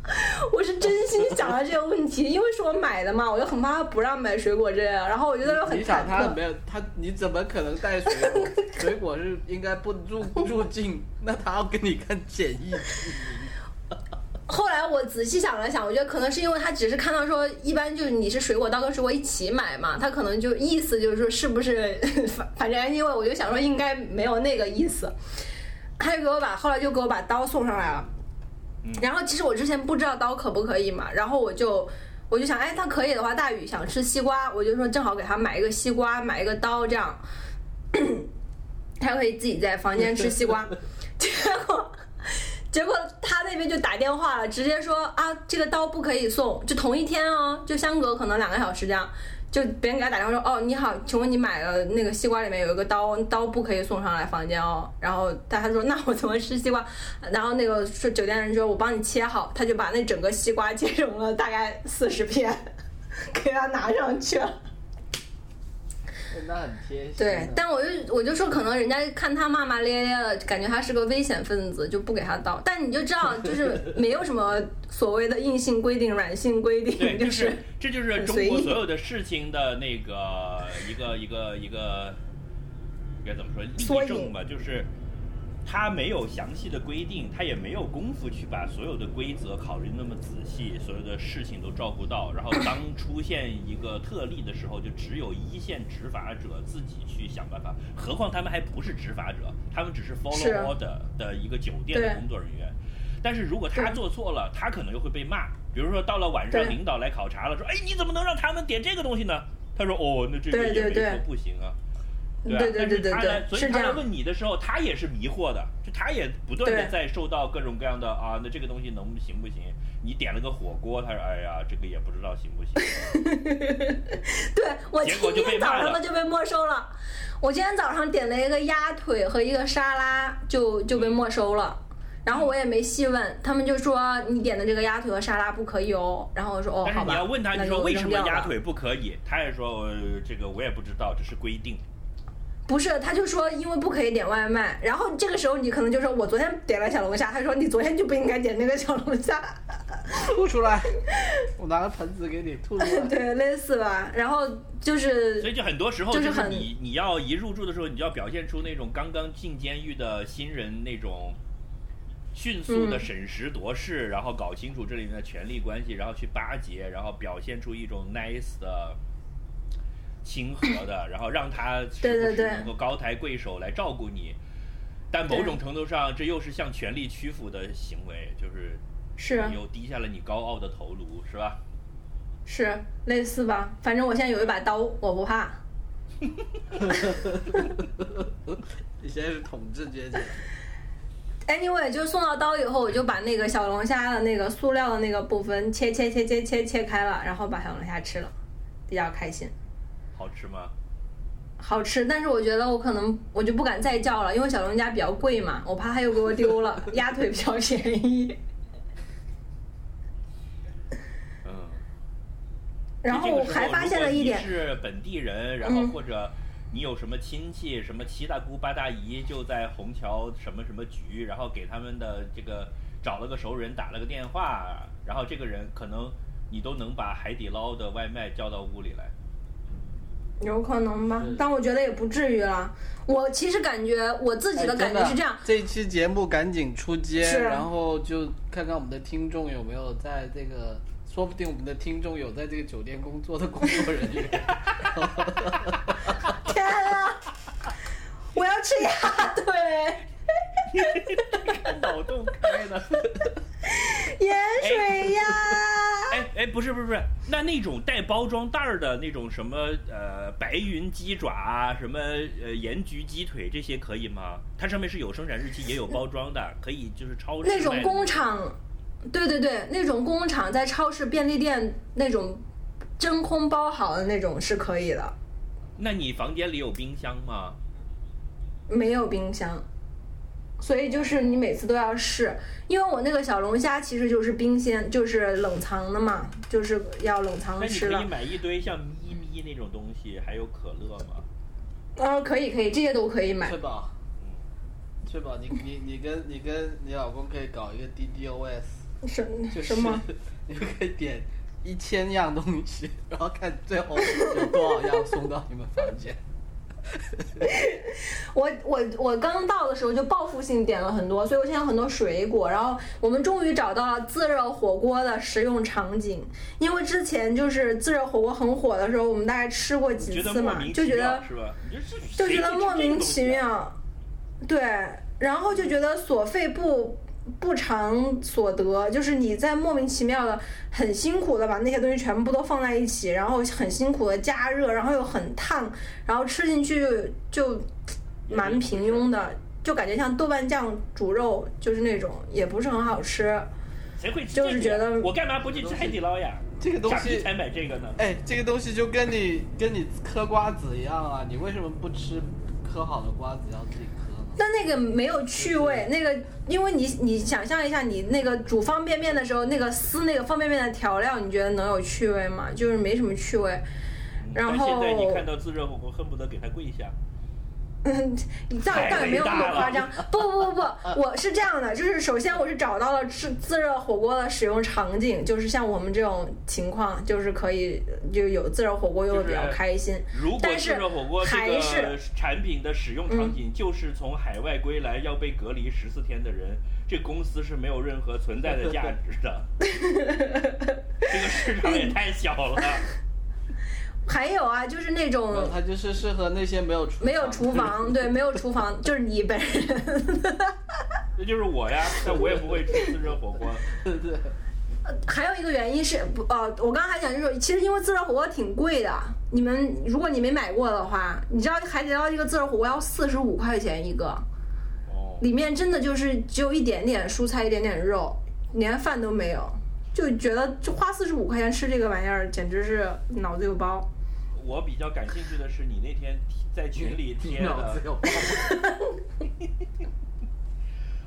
我是真心想了这个问题，因为是我买的嘛，我就很怕他不让买水果这样，然后我觉得很你想他没有他，你怎么可能带水果？水果是应该不入入境，那他要给你看检疫。后来我仔细想了想，我觉得可能是因为他只是看到说，一般就是你是水果刀跟水果一起买嘛，他可能就意思就是说是不是反反正因为我就想说应该没有那个意思，他就给我把后来就给我把刀送上来了。然后其实我之前不知道刀可不可以嘛，然后我就我就想，哎，他可以的话，大宇想吃西瓜，我就说正好给他买一个西瓜，买一个刀，这样 他可以自己在房间吃 西瓜。结果结果他那边就打电话了，直接说啊，这个刀不可以送，就同一天哦，就相隔可能两个小时这样。就别人给他打电话说，哦，你好，请问你买了那个西瓜里面有一个刀，刀不可以送上来房间哦。然后他他说，那我怎么吃西瓜？然后那个说酒店人说，我帮你切好，他就把那整个西瓜切成了大概四十片，给他拿上去了。的很贴心。对，但我就我就说，可能人家看他骂骂咧咧的，感觉他是个危险分子，就不给他倒。但你就知道，就是没有什么所谓的硬性规定、软性规定，对，就就是这就是中国所有的事情的那个一个一个一个该怎么说例证吧，就是他没有详细的规定，他也没有功夫去把所有的规则考虑那么仔细，所有的事情都照顾到。然后当出现一个特例的时候，就只有一线执法者自己去想办法。何况他们还不是执法者，他们只是 follow order 的一个酒店的工作人员。但是如果他做错了，他可能又会被骂。比如说到了晚上，领导来考察了，说：“哎，你怎么能让他们点这个东西呢？”他说：“哦，那这个也没说不行啊。”对吧？对对对对但是他来对所以他来问你的时候，他也是迷惑的，就他也不断的在受到各种各样的啊，那这个东西能行不行？你点了个火锅，他说：“哎呀，这个也不知道行不行。对我今天早上的就被没收了。我今天早上点了一个鸭腿和一个沙拉，就就被没收了。然后我也没细问，他们就说你点的这个鸭腿和沙拉不可以哦。然后我说哦，好吧。你要问他，你说为什么鸭腿不可以？他也说：“呃，这个我也不知道，这是规定。不是，他就说因为不可以点外卖，然后这个时候你可能就说我昨天点了小龙虾，他说你昨天就不应该点那个小龙虾，吐出来，我拿个盆子给你吐出来。对，类似吧。然后就是所以就很多时候就就是你你要一入住的时候，你就要表现出那种刚刚进监狱的新人那种迅速的嗯审时度势，然后搞清楚这里面的权力关系，然后去巴结，然后表现出一种 nice 的。亲和的，然后让他是不时对对对能够高抬贵手来照顾你，但某种程度上，这又是向权力屈服的行为，就是是又低下了你高傲的头颅，是吧？是类似吧。反正我现在有一把刀，我不怕。你现在是统治阶级，Anyway，就送到刀以后，我就把那个小龙虾的那个塑料的那个部分切切切切切切开了，然后把小龙虾吃了，比较开心，好吃吗？好吃。但是我觉得我可能我就不敢再叫了，因为小龙虾比较贵嘛，我怕他又给我丢了。鸭腿比较便宜，嗯。然后我还发现了一点是本地人，然后嗯或者你有什么亲戚，什么七大姑八大姨就在虹桥什么什么局，然后给他们的这个找了个熟人打了个电话，然后这个人可能你都能把海底捞的外卖叫到屋里来。有可能吧，但我觉得也不至于啦。我其实感觉我自己的哎感觉是这样，这期节目赶紧出街，然后就看看我们的听众有没有在这个，说不定我们的听众有在这个酒店工作的工作人员。天啊！我要吃鸭腿，脑洞开的。盐水鸭。哎哎，不是不是不是，那那种带包装袋儿的那种什么呃白云鸡爪啊，什么呃盐焗鸡腿这些可以吗？它上面是有生产日期，也有包装的，可以就是超市那种工厂，对对对，那种工厂在超市、便利店那种真空包好的那种是可以的，那你房间里有冰箱吗？没有冰箱，所以就是你每次都要试。因为我那个小龙虾其实就是冰鲜，就是冷藏的嘛，就是要冷藏那你吃的。可以买一堆像咪咪那种东西，还有可乐吗？呃，可以可以，这些都可以买翠。宝，翠宝，你你你跟你跟你老公可以搞一个 DDoS，什就是什么？你们可以点一千样东西，然后看最后有多少样送到你们房间。我我我刚到的时候就报复性点了很多，所以我现在有很多水果。然后我们终于找到了自热火锅的食用场景，因为之前就是自热火锅很火的时候，我们大概吃过几次嘛，就觉得就觉得莫名。其妙，对，然后就觉得所费不不偿所得，就是你在莫名其妙的很辛苦的把那些东西全部都放在一起，然后很辛苦的加热，然后又很烫，然后吃进去就就蛮平庸的，就感觉像豆瓣酱煮肉，就是那种也不是很好吃。谁会吃就是这个呀觉得我干嘛不去吃海底捞呀？这个东西才买这个呢。哎，这个东西就跟你跟你嗑瓜子一样啊，你为什么不吃嗑好的瓜子要自己？但那个没有趣味，那个因为你你想象一下，你那个煮方便面的时候，那个撕那个方便面的调料，你觉得能有趣味吗？就是没什么趣味。然后现在你看到自热火锅，恨不得给他跪下。嗯，你倒太倒也没有那么夸张。不不不不，我是这样的，就是首先我是找到了吃自热火锅的使用场景，就是像我们这种情况，就是可以就有自热火锅用的比较开心。如果自热火锅这个还是嗯产品的使用场景就是从海外归来要被隔离十四天的人，这公司是没有任何存在的价值的。这个市场也太小了。还有啊，就是那种它就是适合那些没有厨没有厨房，对，没有厨房，就是你本人。这就是我呀，但我也不会吃自热火锅。对对，还有一个原因是不呃，我刚才还想就是，其实因为自热火锅挺贵的，你们如果你没买过的话，你知道海底捞一个自热火锅要四十五块钱一个，哦，里面真的就是只有一点点蔬菜，一点点肉，连饭都没有，就觉得就花四十五块钱吃这个玩意儿，简直是脑子有包。我比较感兴趣的是你那天在群里贴的。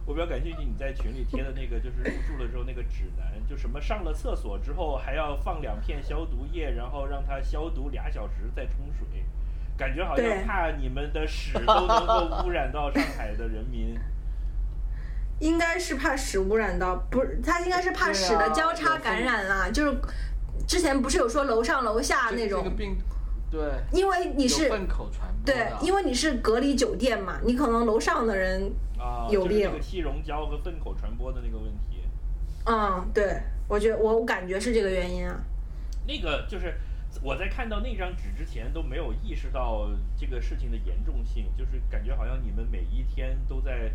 我比较感兴趣你在群里贴的那个，就是入住了之后那个指南，就什么上了厕所之后还要放两片消毒液，然后让它消毒俩小时再冲水，感觉好像怕你们的屎都能够污染到上海的人民。应该是怕屎污染到，不是，他应该是怕屎的交叉感染啦，就是之前不是有说楼上楼下那种这个，病，对，因为你是粪口传播对，因为你是隔离酒店嘛，你可能楼上的人，啊，有病就是那个气溶胶和粪口传播的那个问题。嗯，对我觉得我我感觉是这个原因啊。那个就是我在看到那张纸之前都没有意识到这个事情的严重性，就是感觉好像你们每一天都在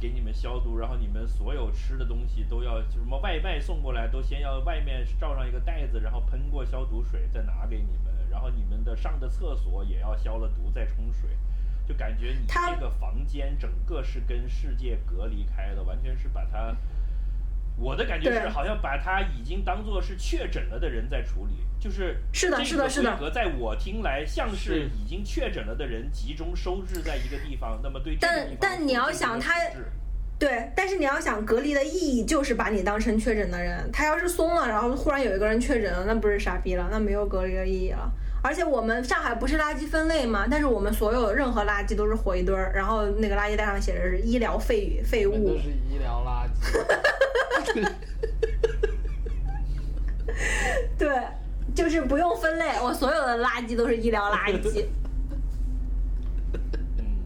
给你们消毒，然后你们所有吃的东西都要就什么外卖送过来都先要外面罩上一个袋子，然后喷过消毒水再拿给你们，然后你们的上的厕所也要消了毒再冲水。就感觉你这个房间整个是跟世界隔离开的，完全是把它，我的感觉是好像把他已经当做是确诊了的人在处理，就是是的是的是的和在我听来像是是已经确诊了的人集中收治在一个地方，那么对但但你要想他对，但是你要想隔离的意义就是把你当成确诊的人，他要是松了，然后忽然有一个人确诊了，那不是傻逼了，那没有隔离的意义了。而且我们上海不是垃圾分类吗？但是我们所有任何垃圾都是火一堆儿，然后那个垃圾袋上写着是医疗废废物你们都，是医疗垃圾。对，就是不用分类，我所有的垃圾都是医疗垃圾。嗯，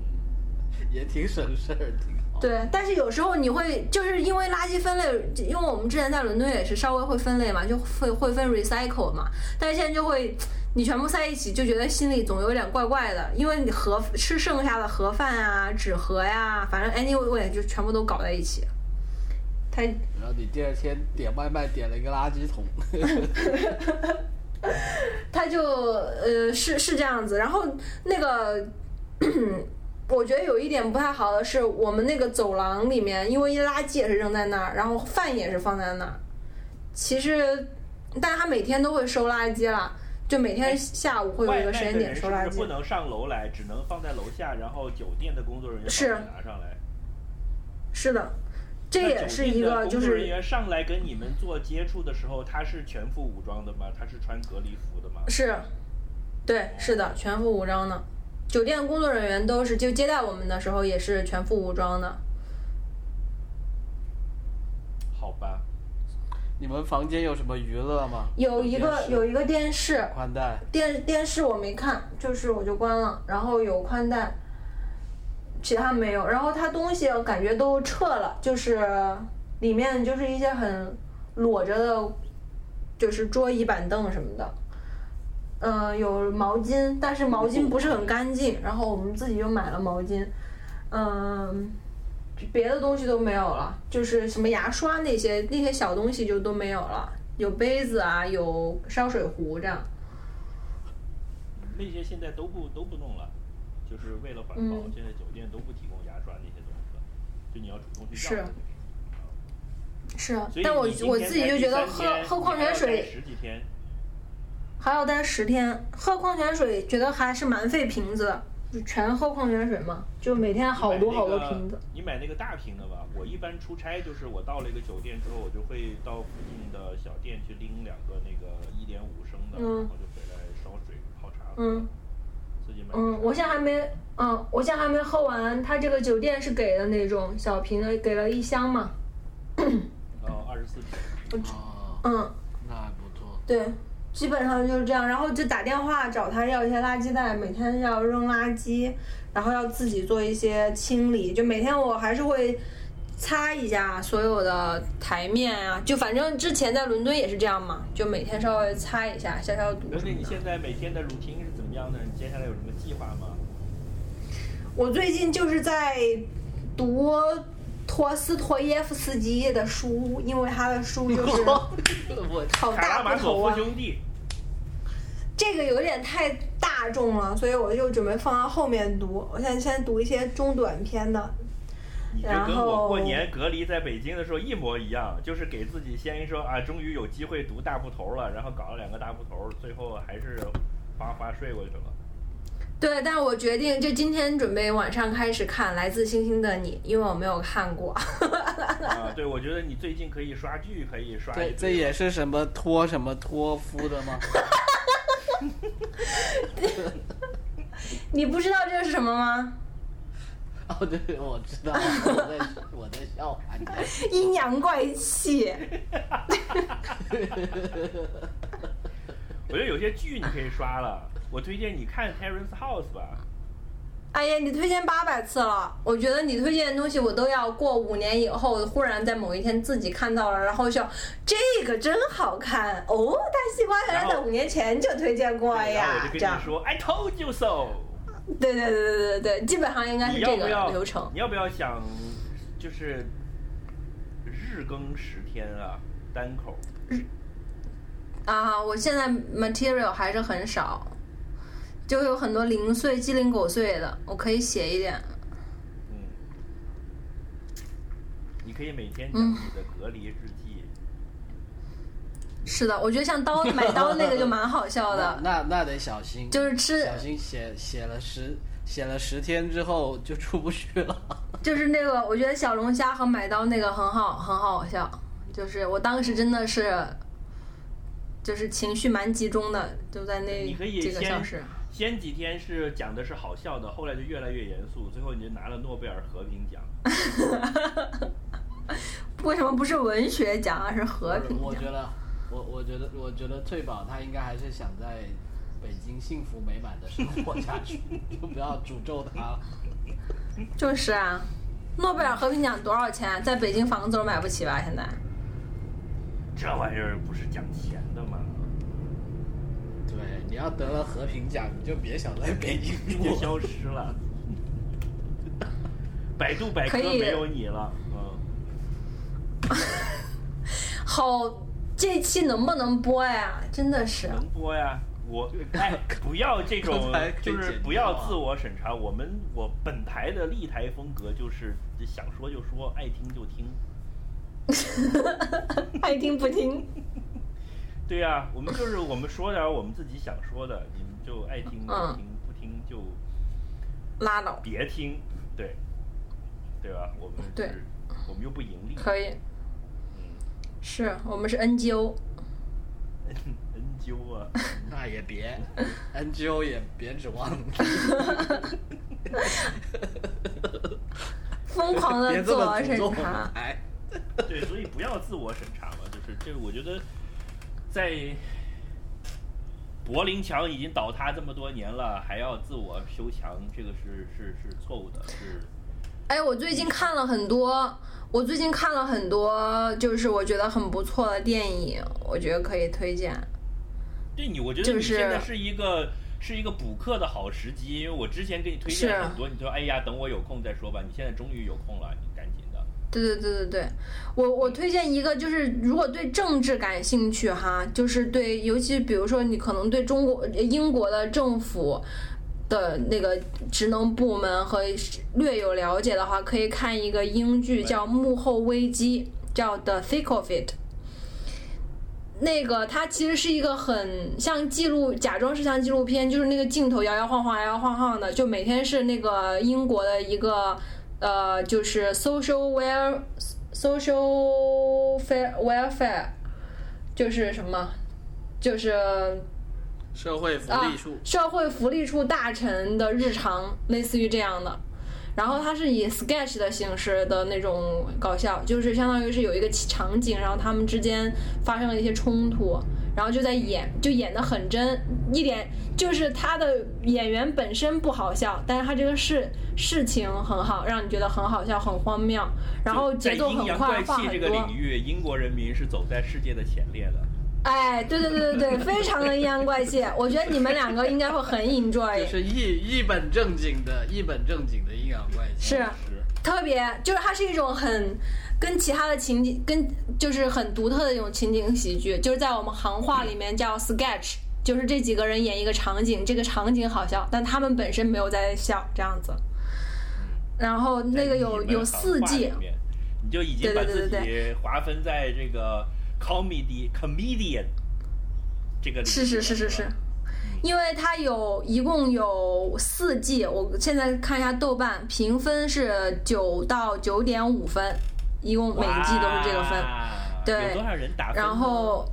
也挺省事儿，挺好。对，但是有时候你会就是因为垃圾分类，因为我们之前在伦敦也是稍微会分类嘛，就会会分 recycle 嘛，但是现在就会你全部塞一起，就觉得心里总有点怪怪的，因为你盒吃剩下的盒饭啊、纸盒呀、反正 anyway 就全部都搞在一起。他然后你第二天点外卖点了一个垃圾桶，他就呃是是这样子，然后那个。我觉得有一点不太好的是，我们那个走廊里面，因为垃圾也是扔在那儿，然后饭也是放在那儿。其实，但是他每天都会收垃圾啦，就每天下午会有一个时间点收垃圾。外卖的人是不是不能上楼来，只能放在楼下，然后酒店的工作人员是拿上来。是的，这也是一个就是工作人员上来跟你们做接触的时候，他是全副武装的吗？他是穿隔离服的吗？是，对，是的，全副武装的。酒店工作人员都是就接待我们的时候也是全副武装的。好吧，你们房间有什么娱乐吗？有一个有一个电视，宽带，电电视我没看，就是我就关了，然后有宽带，其他没有。然后它东西我感觉都撤了，就是里面就是一些很裸着的，就是桌椅板凳什么的。嗯、有毛巾，但是毛巾不是很干净，然后我们自己又买了毛巾。嗯，别的东西都没有了，就是什么牙刷那些那些小东西就都没有了，有杯子啊，有烧水壶这样。那些现在都不都不弄了，就是为了环保，嗯现在酒店都不提供牙刷那些东西了，就你要主动去是要是。是啊，但我我自己就觉得喝喝矿泉水十几天，还要待十天，喝矿泉水觉得还是蛮费瓶子的，就全喝矿泉水嘛，就每天好多好多瓶子。你买那个大瓶的吧。我一般出差就是我到了一个酒店之后，我就会到附近的小店去拎两个那个一点五升的，嗯然后就回来烧烧水泡茶，嗯自己买。嗯，我现在还没，嗯，我现在还没喝完。他这个酒店是给的那种小瓶的，给了一箱嘛。哦，二十四瓶。哦，嗯，那还不错。对，基本上就是这样。然后就打电话找他要一些垃圾袋，每天要扔垃圾，然后要自己做一些清理。就每天我还是会擦一下所有的台面啊，就反正之前在伦敦也是这样嘛，就每天稍微擦一下，消消毒而且你。现在每天的 routine 是怎么样的？你接下来有什么计划吗？我最近就是在读陀思妥耶夫斯基的书，因为他的书就是 我好卡拉大马佐夫部头啊。兄弟，这个有点太大众了，所以我就准备放到后面读。我现在先读一些中短篇的。你跟我后过年隔离在北京的时候一模一样，就是给自己先说啊，终于有机会读大部头了，然后搞了两个大部头，最后还是哗哗睡过去了。对，但我决定就今天准备晚上开始看《来自星星的你》，因为我没有看过。啊，对，我觉得你最近可以刷剧，可以刷这这也是什么托什么托夫的吗？你不知道这是什么吗？哦，对，我知道，我在我在笑话你。阴阳怪气。我觉得有些剧你可以刷了，我推荐你看《Terrace House》吧。哎呀，你推荐八百次了，我觉得你推荐的东西我都要过五年以后，忽然在某一天自己看到了，然后就这个真好看哦，大西瓜原来在五年前就推荐过然后我呀就，跟这样你。说，I told you so。对对对对对对，基本上应该是这个流程。你要不要想，就是日更十天啊，单口？日啊，我现在 material 还是很少，就有很多零碎、鸡零狗碎的，我可以写一点。嗯，你可以每天讲你的隔离日记。是的，我觉得像刀买刀那个就蛮好笑的，那那得小心，就是吃小心写写了十写了十天之后就出不去了。就是那个，我觉得小龙虾和买刀那个很好，很好笑。就是我当时真的是，就是情绪蛮集中的，就在那你可以先几个小时。先几天是讲的是好笑的，后来就越来越严肃，最后你就拿了诺贝尔和平奖。为什么不是文学奖而是和平奖？我觉得，我我觉得，我觉得翠宝他应该还是想在北京幸福美满的生活下去，就不要诅咒他了。就是啊，诺贝尔和平奖多少钱？在北京房子都买不起吧？现在。这玩意儿不是讲钱的吗？对，你要得了和平奖，你就别想在北京住了。消失了。百度百科没有你了，嗯，好，这期能不能播呀？真的是，能播呀。我 哎，不要这种就是不要自我审查。我们我本台的立台风格就是想说就说，爱听就听。爱听不听。对呀、我们就是我们说点我们自己想说的，你们就爱听就嗯听，不听就拉倒，别听，对，对吧？我们对是，我们又不盈利，可以，嗯是我们是 NGO，，NGO 啊，那也别，NGO 也别指望。疯狂的 别自我审查哎。对，所以不要自我审查嘛，就是这个，我觉得在柏林墙已经倒塌这么多年了，还要自我修墙，这个是是是错误的，是哎，我最近看了很多，我最近看了很多，就是我觉得很不错的电影，我觉得可以推荐。对你，我觉得你就是现在是一个是一个补课的好时机，因为我之前给你推荐是很多，你说哎呀，等我有空再说吧，你现在终于有空了。对对对对对，我我推荐一个，就是如果对政治感兴趣哈，就是对，尤其比如说你可能对中国英国的政府的那个职能部门和略有了解的话，可以看一个英剧叫《幕后危机》，叫《The Thick of It》。那个它其实是一个很像记录，假装是像纪录片，就是那个镜头摇摇晃晃、摇摇晃晃的，就每天是那个英国的一个呃，就是 social wel social fair welfare，就是什么，就是社会福啊利处，社会福利处大臣的日常，类似于这样的。然后它是以 sketch 的形式的那种搞笑，就是相当于是有一个场景，然后他们之间发生了一些冲突，然后就在演，就演的很真，一点就是他的演员本身不好笑，但是他这个事事情很好，让你觉得很好笑，很荒谬，然后节奏很快，阴阳怪话很气这个领。域，英国人民是走在世界的前列的。哎，对对对对对，非常的阴阳怪气，我觉得你们两个应该会很 enjoy。就是一一本正经的、一本正经的阴阳怪气。是是，特别，就是它是一种很跟其他的情景，跟就是很独特的一种情景喜剧，就是在我们行话里面叫 sketch，就是这几个人演一个场景，这个场景好笑，但他们本身没有在笑这样子。然后那个有有四季。你就已经对把自对对对。己划分在这个 comedy comedian 这个是是是是是，因为它有一共有四季，我现在看一下豆瓣评分是九到九点五分，一共每一季都是这个分。对有多少人打分？然后，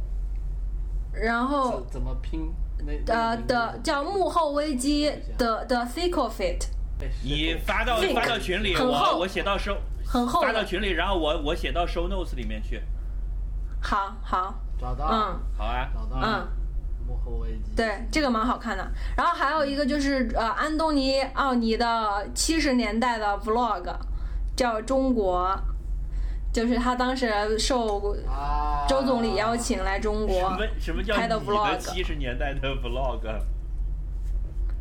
然后怎怎么拼？那呃的叫幕后危机的的 thick of it，你发到发到群里，我很厚我写到收很厚。发到群里，然后我我写到 show notes 里面去，好好，找到，嗯好啊。找到了嗯，幕后危机。对，这个蛮好看的。然后还有一个就是呃，安东尼奥尼的七十年代的 vlog，叫中国，就是他当时受啊，周总理邀请来中什国，么什么叫拍的你的 vlog 七十年代的 vlog？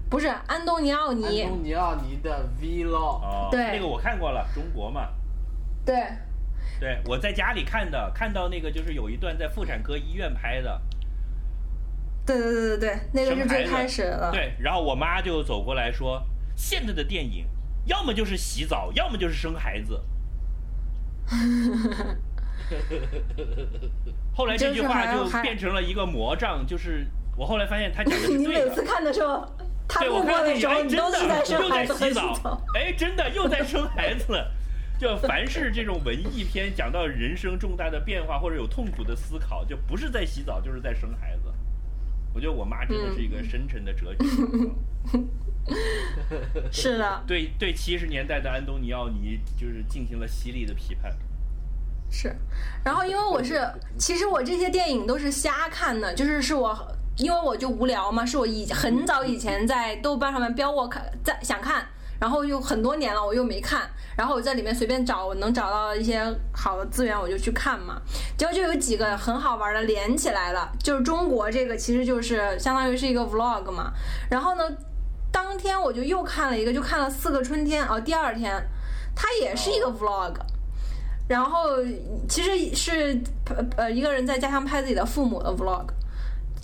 不是安东尼奥尼安，东尼奥尼的 vlog，哦，对那个我看过了，中国嘛。对，对，我在家里看的，看到那个就是有一段在妇产科医院拍的，对对对对对，那个是最开始的。对，然后我妈就走过来说，现在的电影要么就是洗澡，要么就是生孩子。后来这句话就变成了一个魔杖，就是我后来发现他讲的是 你对的。每次看的时候，他对，我路过的时候，你都是在的又在生孩子和洗洗澡澡。，哎，真的又在生孩子了。就凡是这种文艺片讲到人生重大的变化或者有痛苦的思考，就不是在洗澡就是在生孩子。我觉得我妈真的是一个深沉的哲学家。是的，对 对，七十年代的安东尼奥尼就是进行了犀利的批判。是。然后因为我是，其实我这些电影都是瞎看的，就是是我。因为我就无聊嘛，是我以很早以前在豆瓣上面标我看，在想看，然后又很多年了，我又没看，然后我在里面随便找，我能找到一些好的资源，我就去看嘛。结果就有几个很好玩的连起来了，就是中国这个其实就是相当于是一个 vlog 嘛。然后呢，当天我就又看了一个，就看了《四个春天》哦，第二天，它也是一个 vlog。然后其实是呃一个人在家乡拍自己的父母的 vlog，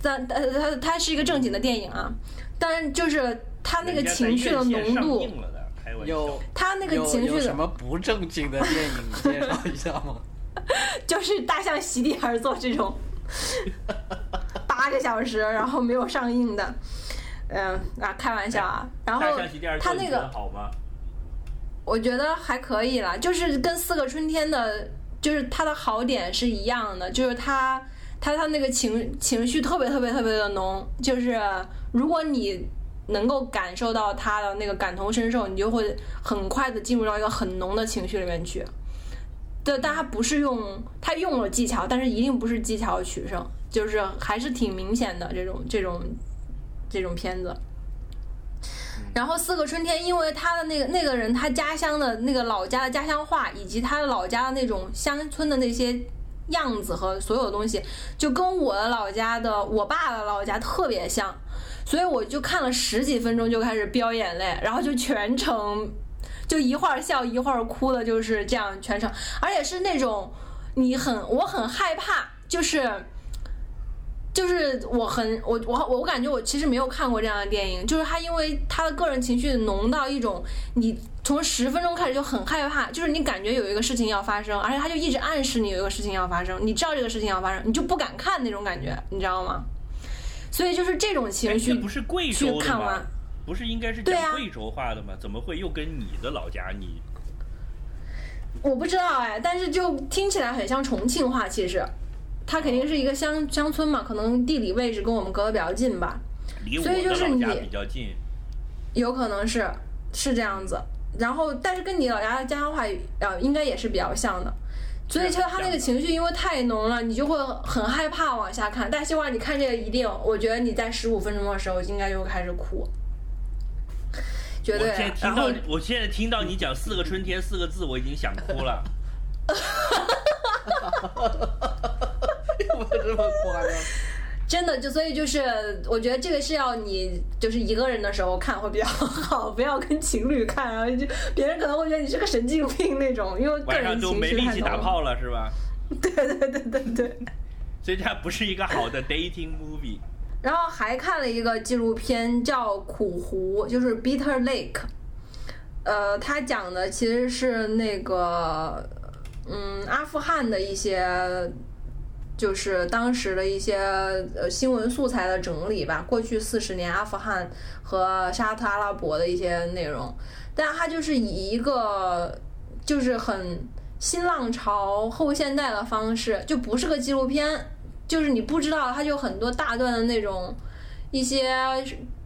但呃它它是一个正经的电影啊，但是就是它那个情绪的浓度，有他那个情绪的有什么不正经的电影介绍一下吗？就是大象席地而坐这种 八个小时然后没有上映的，嗯啊开玩笑啊，然后大象席地而坐，你觉它那个好吗？我觉得还可以啦，就是跟四个春天的，就是它的好点是一样的，就是它它它那个情情绪特别特别特别的浓，就是如果你能够感受到他的那个感同身受，你就会很快的进入到一个很浓的情绪里面去。对，但他不是用他用了技巧，但是一定不是技巧取胜，就是还是挺明显的这种这种这种片子。然后《四个春天》，因为他的那个那个人，他家乡的那个老家的家乡话，以及他老家的那种乡村的那些样子和所有的东西，就跟我的老家的我爸的老家特别像，所以我就看了十几分钟就开始飙眼泪，然后就全程就一会儿笑一会儿哭的，就是这样全程，而且是那种你很我很害怕，就是。就是我很我我我感觉我其实没有看过这样的电影，就是他因为他的个人情绪浓到一种，你从十分钟开始就很害怕，就是你感觉有一个事情要发生，而且他就一直暗示你有一个事情要发生，你知道这个事情要发生，你就不敢看那种感觉，你知道吗？所以就是这种哎情绪这不是贵州的吗去看完？不是应该是讲贵州话的吗？怎么会又跟你的老家你？我不知道哎，但是就听起来很像重庆话，其实，它肯定是一个乡乡村嘛，可能地理位置跟我们隔得比较近吧。离我所以就是你比较近。有可能是是这样子。然后，但是跟你老家的家乡话，呃，应该也是比较像的。所以，其实他那个情绪因为太浓了，你就会很害怕往下看。但希望你看这个一定，我觉得你在十五分钟的时候应该就会开始哭，绝我对现在。听到我现在听到你讲“四个春天”四个字，我已经想哭了。有没有这么夸张？真的就所以就是，我觉得这个是要你就是一个人的时候看会比较好，不要跟情侣看，然后就别人可能会觉得你是个神经病那种，因为个晚上都没力气。打炮了，是吧？对对对对对。所以它不是一个好的 dating movie。然后还看了一个纪录片叫《苦湖》，就是 Bitter Lake。呃，它讲的其实是那个，嗯，阿富汗的一些，就是当时的一些呃新闻素材的整理吧。过去四十年阿富汗和沙特阿拉伯的一些内容，但它就是以一个就是很新浪潮后现代的方式，就不是个纪录片，就是你不知道它就很多大段的那种一些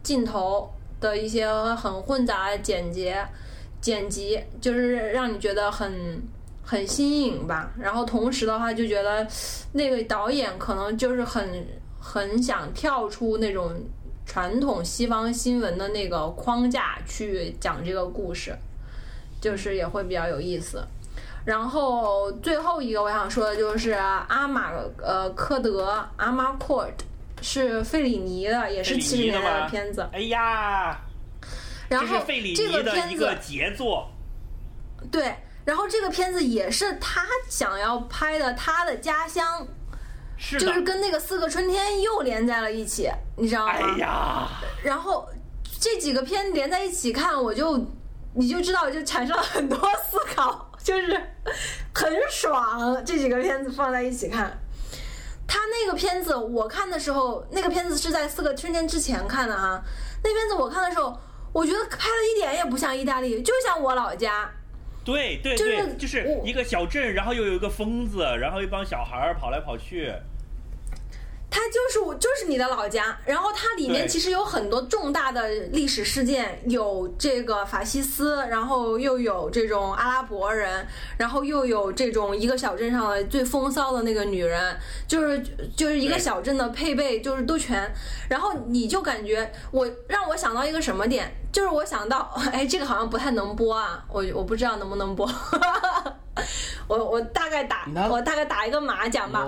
镜头的一些很混杂的剪辑，剪辑就是让你觉得很很新颖吧。然后同时的话，就觉得那个导演可能就是很很想跳出那种传统西方新闻的那个框架去讲这个故事，就是也会比较有意思。然后最后一个我想说的就是阿马呃科德阿玛 Court 是费里尼的，也是七十年代的片子。哎呀，然后这是费里尼个片子的一个杰作。对，然后这个片子也是他想要拍的，他的家乡是。就是跟那个四个春天又连在了一起，你知道吗？哎呀，然后这几个片连在一起看，我就你就知道，就产生了很多思考，就是很爽。这几个片子放在一起看，他那个片子我看的时候，那个片子是在四个春天之前看的哈。那片子我看的时候，我觉得拍的一点也不像意大利，就像我老家。对对就是对，就是一个小镇，然后又有一个疯子，然后一帮小孩儿跑来跑去。它就是我，就是你的老家。然后它里面其实有很多重大的历史事件，有这个法西斯，然后又有这种阿拉伯人，然后又有这种一个小镇上的最风骚的那个女人，就是就是一个小镇的配备就是都全。然后你就感觉我让我想到一个什么点，就是我想到，哎，这个好像不太能播啊，我我不知道能不能播。我我大概打我大概打一个马甲吧。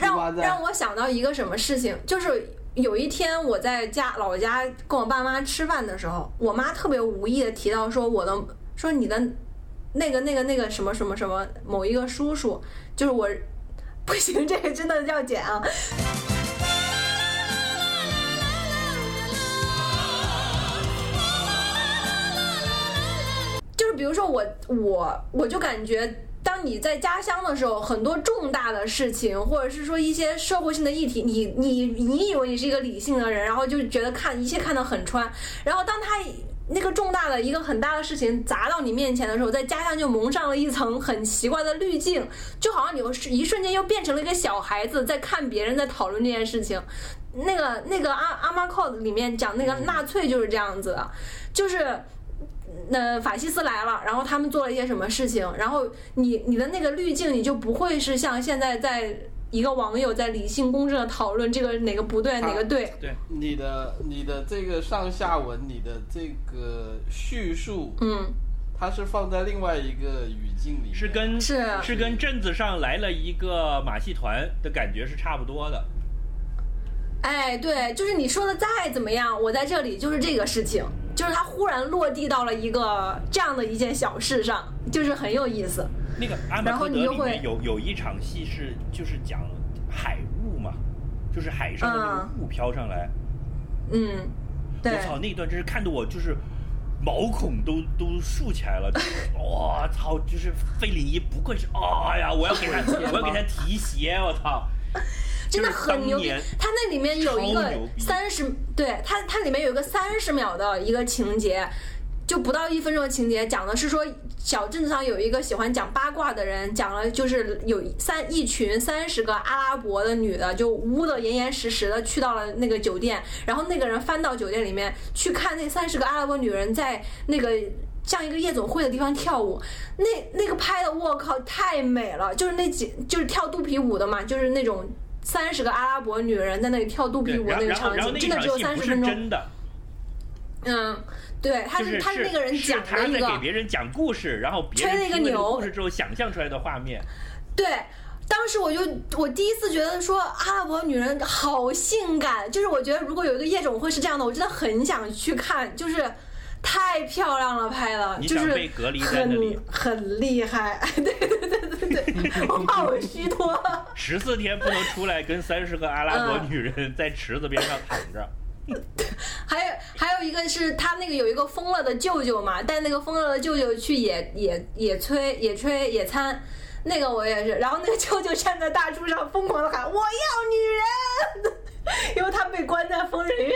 让让我想到一个什么事情，就是有一天我在家老家跟我爸妈吃饭的时候，我妈特别无意的提到说我的说你的那个那个那个什么什么什么某一个叔叔，就是我不行，这个真的要剪啊。比如说我我我就感觉，当你在家乡的时候，很多重大的事情，或者是说一些社会性的议题，你你你以为你是一个理性的人，然后就觉得看一切看得很穿，然后当他那个重大的一个很大的事情砸到你面前的时候，在家乡就蒙上了一层很奇怪的滤镜，就好像你一瞬间又变成了一个小孩子在看别人在讨论这件事情。那个那个阿阿玛寇里面讲那个纳粹就是这样子的，就是。那法西斯来了，然后他们做了一些什么事情，然后你你的那个滤镜，你就不会是像现在在一个网友在理性公正的讨论这个哪个不对哪个对，对，你的你的这个上下文，你的这个叙述，嗯，它是放在另外一个语境里，是跟是是跟镇子上来了一个马戏团的感觉是差不多的。哎，对，就是你说的再怎么样，我在这里就是这个事情，就是他忽然落地到了一个这样的一件小事上，就是很有意思。那个阿然马科德后你就会里面有有一场戏是就是讲海雾嘛，就是海上的那个雾飘上来，嗯，对我，操，那一段真是看得我就是毛孔都都竖起来了，就是我操，就是费里尼不愧是，哎呀，我要给他我要给他提鞋，我操，真的很牛逼年。它那里面有一个三十，对它它里面有一个三十秒的一个情节，就不到一分钟的情节，讲的是说小镇子上有一个喜欢讲八卦的人，讲了就是有三一群三十个阿拉伯的女的，就污的严严实实的去到了那个酒店，然后那个人翻到酒店里面去看那三十个阿拉伯女人在那个。像一个夜总会的地方跳舞，那那个拍的我靠太美了，就是那几就是跳肚皮舞的嘛，就是那种三十个阿拉伯女人在那里跳肚皮舞那个场景，真的只有三十分钟。真的。嗯，对，他是他是那个人讲的一个给别人讲故事，然后别人听了故事之后想象出来的画面。对，当时我就我第一次觉得说阿拉伯女人好性感，就是我觉得如果有一个夜总会是这样的，我真的很想去看，就是。太漂亮了，拍的就是很很厉害。对对对对对，我怕我虚脱。十四天不能出来，跟三十个阿拉伯女人在池子边上躺着。还有还有一个是他那个有一个疯了的舅舅嘛，带那个疯了的舅舅去野野野炊野炊野餐，那个我也是。然后那个舅舅站在大树上疯狂的喊：“我要女人！” 因为他被关在疯人院。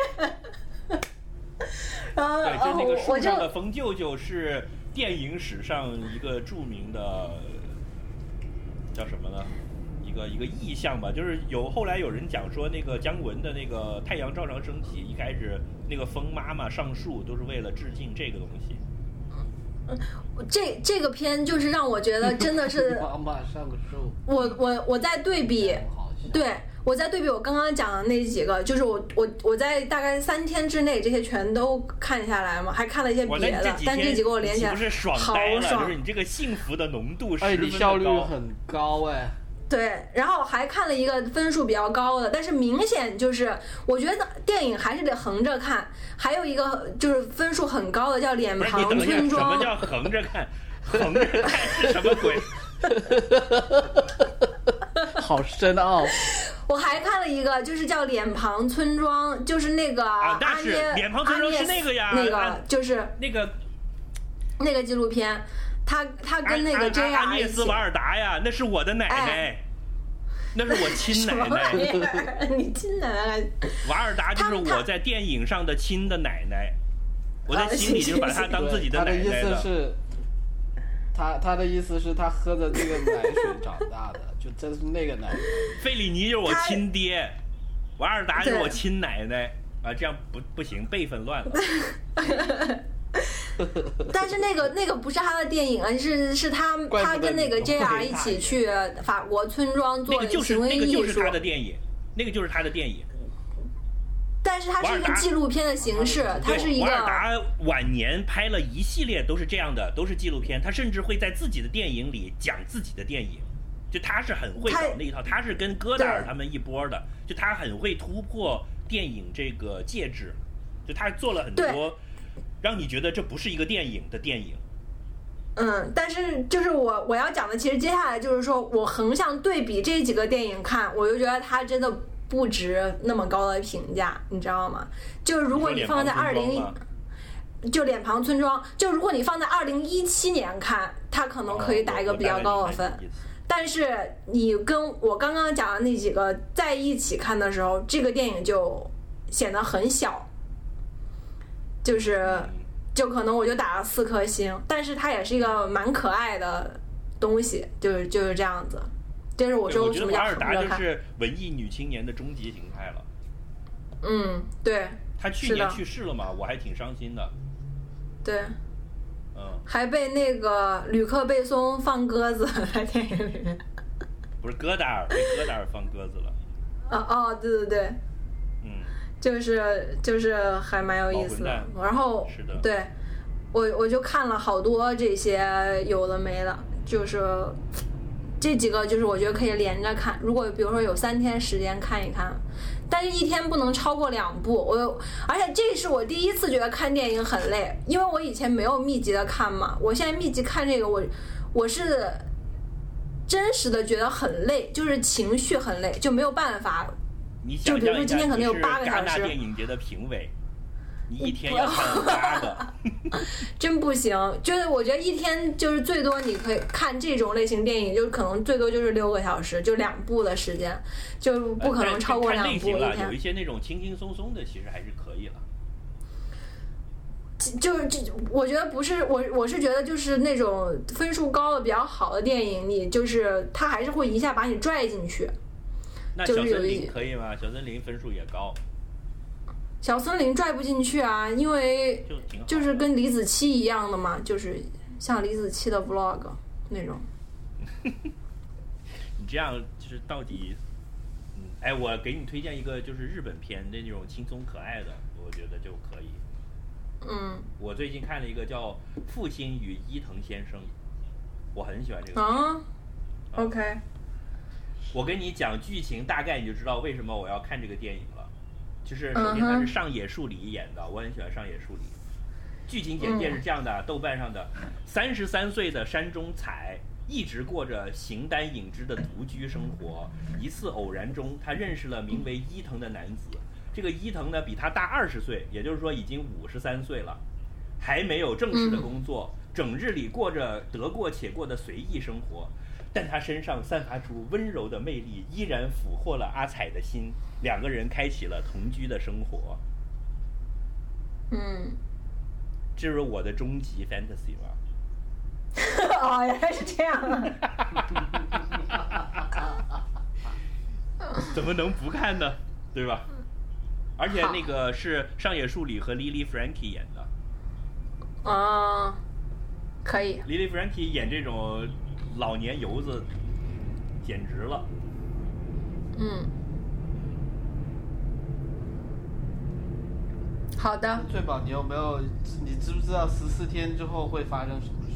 对，就那个树上的冯舅舅是电影史上一个著名的，叫什么呢？一个一个意象吧，就是有后来有人讲说，那个姜文的那个《太阳照常升起》，一开始那个风妈妈上树都是为了致敬这个东西。嗯，这这个片就是让我觉得真的是妈妈上树。我我我在对比，对。我在对比我刚刚讲的那几个，就是我我我在大概三天之内这些全都看下来嘛，还看了一些别的，但这几个我连起来好爽，就是你这个幸福的浓度哎，你效率很高哎。对，然后还看了一个分数比较高的，但是明显就是我觉得电影还是得横着看。还有一个就是分数很高的叫《脸庞村庄》。什么叫横着看？横着看是什么鬼？好深奥。我还看了一个，就是叫《脸庞村庄》，就是那个阿涅脸庞村庄是那个呀，那个就是那个那个纪录片，他他跟那个 J R 阿涅斯瓦尔达呀，那是我的奶奶，那是我亲奶奶，你亲奶奶？瓦尔达就是我在电影上的亲的奶奶，我在心里就把她当自己的奶奶的。他他他的意思是他喝的这个奶水长大的。就真是那个奶奶，费里尼就是我亲爹，瓦尔达就是我亲奶奶啊，这样不不行，辈分乱了。但是那个那个不是他的电影啊，是是他他跟那个 JR 一起去法国村庄做行为艺术。那个就是他的电影，那个就是他的电影。但是它是一个纪录片的形式，它是一个。瓦尔达晚年拍了一系列都是这样的，都是纪录片。他甚至会在自己的电影里讲自己的电影。就他是很会搞那一套，他是跟戈达尔他们一波的，就他很会突破电影这个介质，就他做了很多，让你觉得这不是一个电影的电影。嗯，但是就是我我要讲的，其实接下来就是说我横向对比这几个电影看，我就觉得他真的不值那么高的评价，你知道吗？就是如果你放在二零，就脸庞村庄，就如果你放在二零一七年看，它可能可以打一个比较高的分。但是你跟我刚刚讲的那几个在一起看的时候，这个电影就显得很小，就是就可能我就打了四颗星。但是它也是一个蛮可爱的东西，就是就是这样子。这是我说为什么叫尔达就是文艺女青年的终极形态了。嗯，对。她去年去世了嘛，我还挺伤心的。对。还被那个吕克贝松放鸽子 在电影里面，不是戈达尔被戈达尔放鸽子了。哦哦，对对对，嗯，就是就是还蛮有意思的。然后是的，对我我就看了好多这些有的没的，就是这几个就是我觉得可以连着看。如果比如说有三天时间看一看。但是，一天不能超过两部。我，而且这是我第一次觉得看电影很累，因为我以前没有密集的看嘛。我现在密集看这个，我我是真实的觉得很累，就是情绪很累，就没有办法。就比如说今天可能有八个小时。电影节的评委。一天要看八个，真不行。就是我觉得一天就是最多你可以看这种类型电影，就可能最多就是六个小时，就两部的时间，就不可能超过两部一天。有一些那种轻轻松松的，其实还是可以了。就是这，我觉得不是我，我是觉得就是那种分数高的比较好的电影，你就是他还是会一下把你拽进去。那小森就是有一林可以吗？小森林分数也高，小森林拽不进去啊，因为就是跟李子柒一样的嘛，就是像李子柒的 vlog 那种。你这样就是到底，嗯，哎，我给你推荐一个就是日本片的那种轻松可爱的，我觉得就可以。嗯我最近看了一个叫《父亲与伊藤先生》，我很喜欢这个。啊，OK，我跟你讲剧情，大概你就知道为什么我要看这个电影了。就是首嗯先他是上野树里演的，我很喜欢上野树里。剧情简介是这样的：豆瓣上的三十三岁的山中彩一直过着形单影只的独居生活。一次偶然中，他认识了名为伊藤的男子。这个伊藤呢，比他大二十岁，也就是说已经五十三岁了，还没有正式的工作，整日里过着得过且过的随意生活。但他身上散发出温柔的魅力，依然俘获了阿彩的心。两个人开启了同居的生活，嗯，这是我的终极 fantasy 吧？哦，原来是这样啊。怎么能不看呢？对吧？而且那个是上野树里和 Lily Frankie 演的啊，可以，，Lily Frankie 演这种老年游子，简直了。嗯，好的，翠宝，你有没有？你知不知道十四天之后会发生什么事？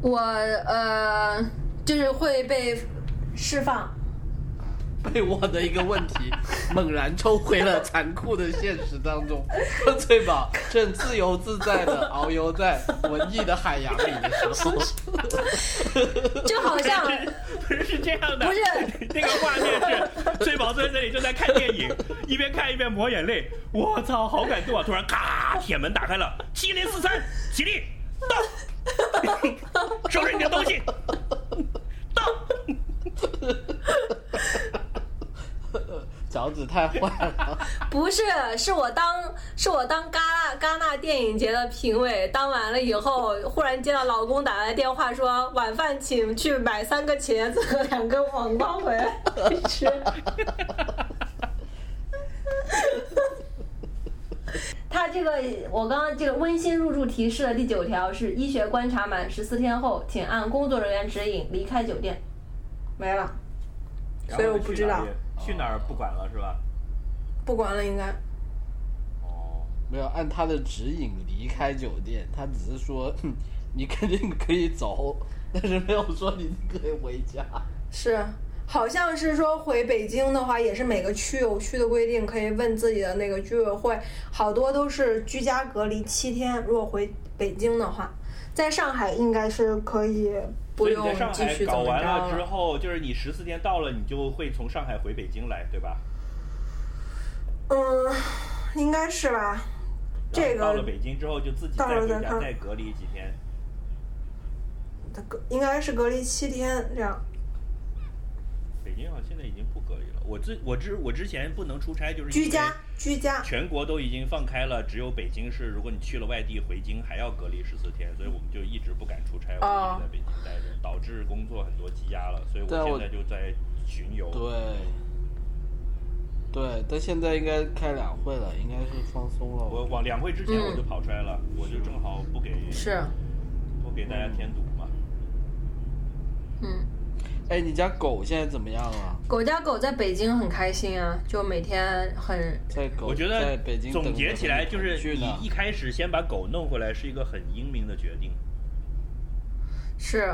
我呃，就是会被释放。被我的一个问题 猛然抽回了残酷的现实当中。当翠宝正自由自在的遨游在文艺的海洋里的时候，就好像 不是是这样的，不是那个画面是翠宝坐在这里正在看电影，一边看一边抹眼泪。我操，好感动啊！突然咔，铁门打开了，七零四三，起立，到，收拾你的东西，到。脚趾太坏了。不是，是我当是我当戛纳戛纳电影节的评委，当完了以后，忽然接到老公打来电话说晚饭请去买三个茄子和两根黄瓜回来吃。他这个，我刚刚这个温馨入住提示的第九条是医学观察满十四天后，请按工作人员指引离开酒店。没了，所以我不知道，去哪儿不管了是吧？不管了应该。哦，没有按他的指引离开酒店，他只是说 你肯定可以走，但是没有说你可以回家。是，好像是说回北京的话，也是每个区有区的规定，可以问自己的那个居委会，好多都是居家隔离七天。如果回北京的话，在上海应该是可以不所以你在上海搞完了之。后，就是你十四天到了，你就会从上海回北京来，对吧？嗯，应该是吧。这个到了北京之后，就自己到再回家，再隔离几天。隔应该是隔离七天这样。北京好像现在已经。我之我之我之前不能出差，就是居家居家，全国都已经放开了，只有北京市，如果你去了外地回京还要隔离十四天，所以我们就一直不敢出差，我哦们一直在北京待着，导致工作很多积压了，所以我现在就在巡游。对，对，但现在应该开两会了，应该是放松了。我往两会之前嗯我就跑出来了，我就正好不给是，不给大家添堵嘛。嗯。哎，你家狗现在怎么样了？狗家狗在北京很开心啊，就每天很在狗我觉在得北京总结起来就是你一开始先把狗弄回来是一个很英明的决定。是。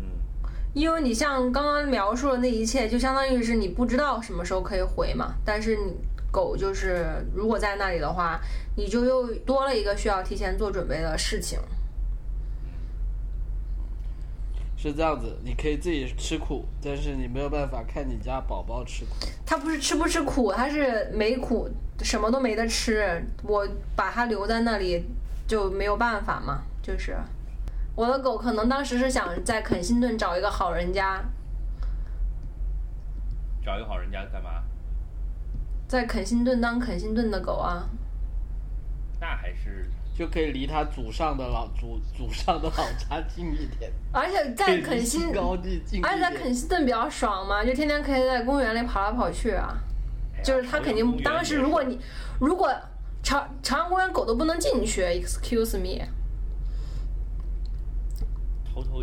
嗯，因为你像刚刚描述的那一切，就相当于是你不知道什么时候可以回嘛。但是你狗就是如果在那里的话，你就又多了一个需要提前做准备的事情。是这样子，你可以自己吃苦，但是你没有办法看你家宝宝吃苦。他不是吃不吃苦，他是没苦，什么都没得吃。我把它留在那里就没有办法嘛，就是我的狗可能当时是想在肯辛顿找一个好人家，找一个好人家干嘛？在肯辛顿当肯辛顿的狗啊。那还是就可以离他祖上的老祖祖上的老家近一点，而且在肯辛，高地近而且在。肯辛顿比较爽嘛，就天天可以在公园里跑来跑去啊。哎就是他肯定当时，如果你如果朝朝阳公园狗都不能进去，excuse me，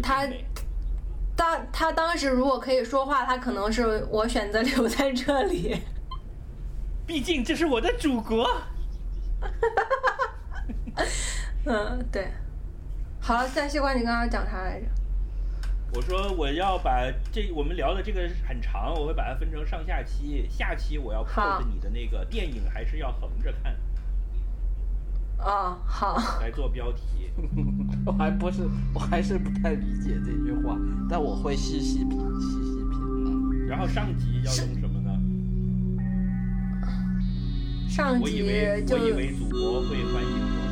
他当他他当时如果可以说话，他可能是我选择留在这里。毕竟这是我的祖国。嗯，对。好了，在西瓜，你刚刚讲啥来着？我说我要把这我们聊的这个很长，我会把它分成上下期。下期我要靠好着你的那个电影，还是要横着看哦，好，来做标题。我还不是，我还是不太理解这句话，但我会细细品，细细品然后上集要用什么呢？上我以集为就我以为祖国会欢迎我。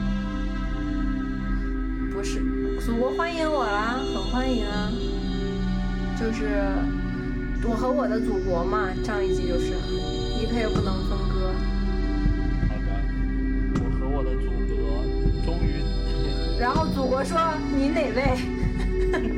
不是祖国欢迎我啦，很欢迎啊。就是我和我的祖国嘛，上一集就是一刻也不能分割。好的，我和我的祖国终于然后祖国说你哪位？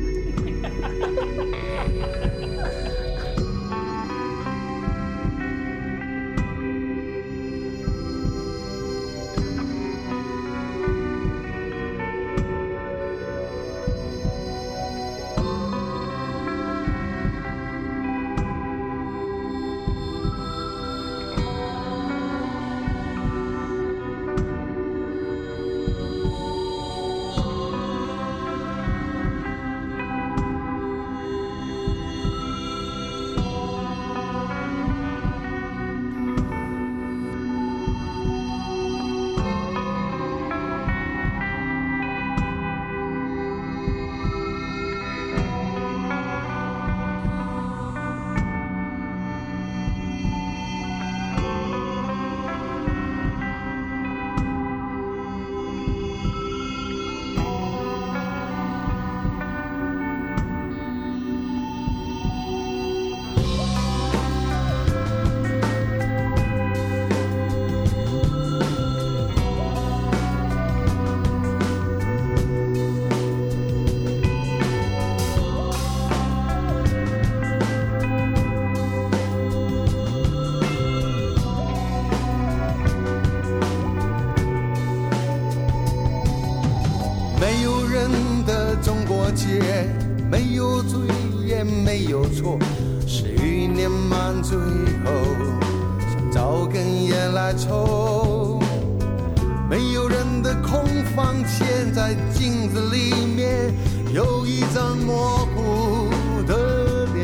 现，在镜子里面有一张模糊的脸。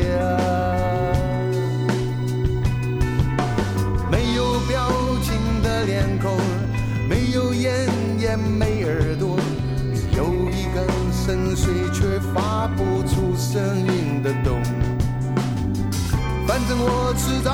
没有表情的脸孔，没有眼也没耳朵，只有一根深邃却发不出声音的洞。反正我知道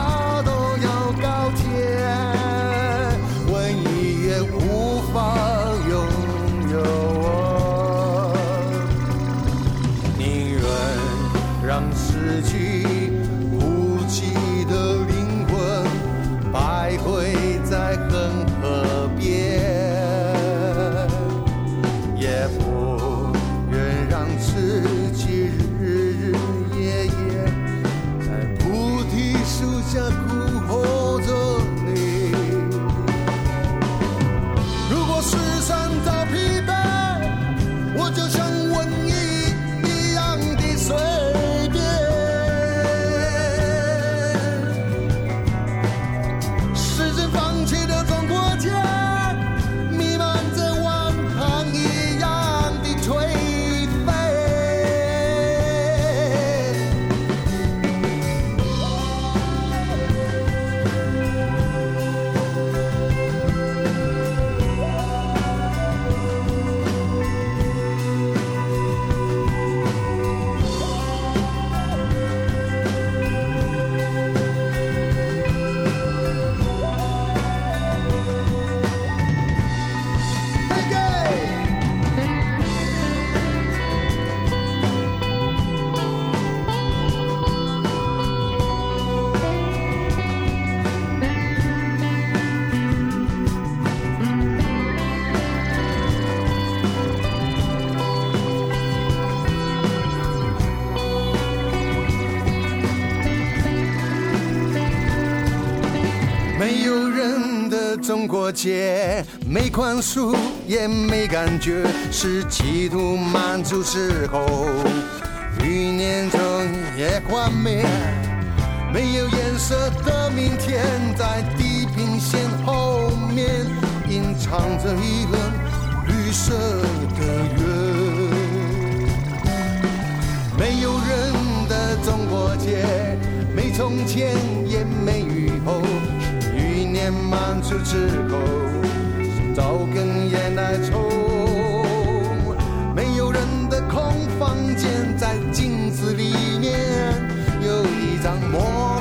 中国结，没宽恕也没感觉，是企图满足之后，余年中也幻灭。没有颜色的明天，在地平线后面隐藏着一轮绿色的月。没有人的中国街，没从前也没以后，年满足之后，找根烟来抽。没有人的空房间，在镜子里面有一张模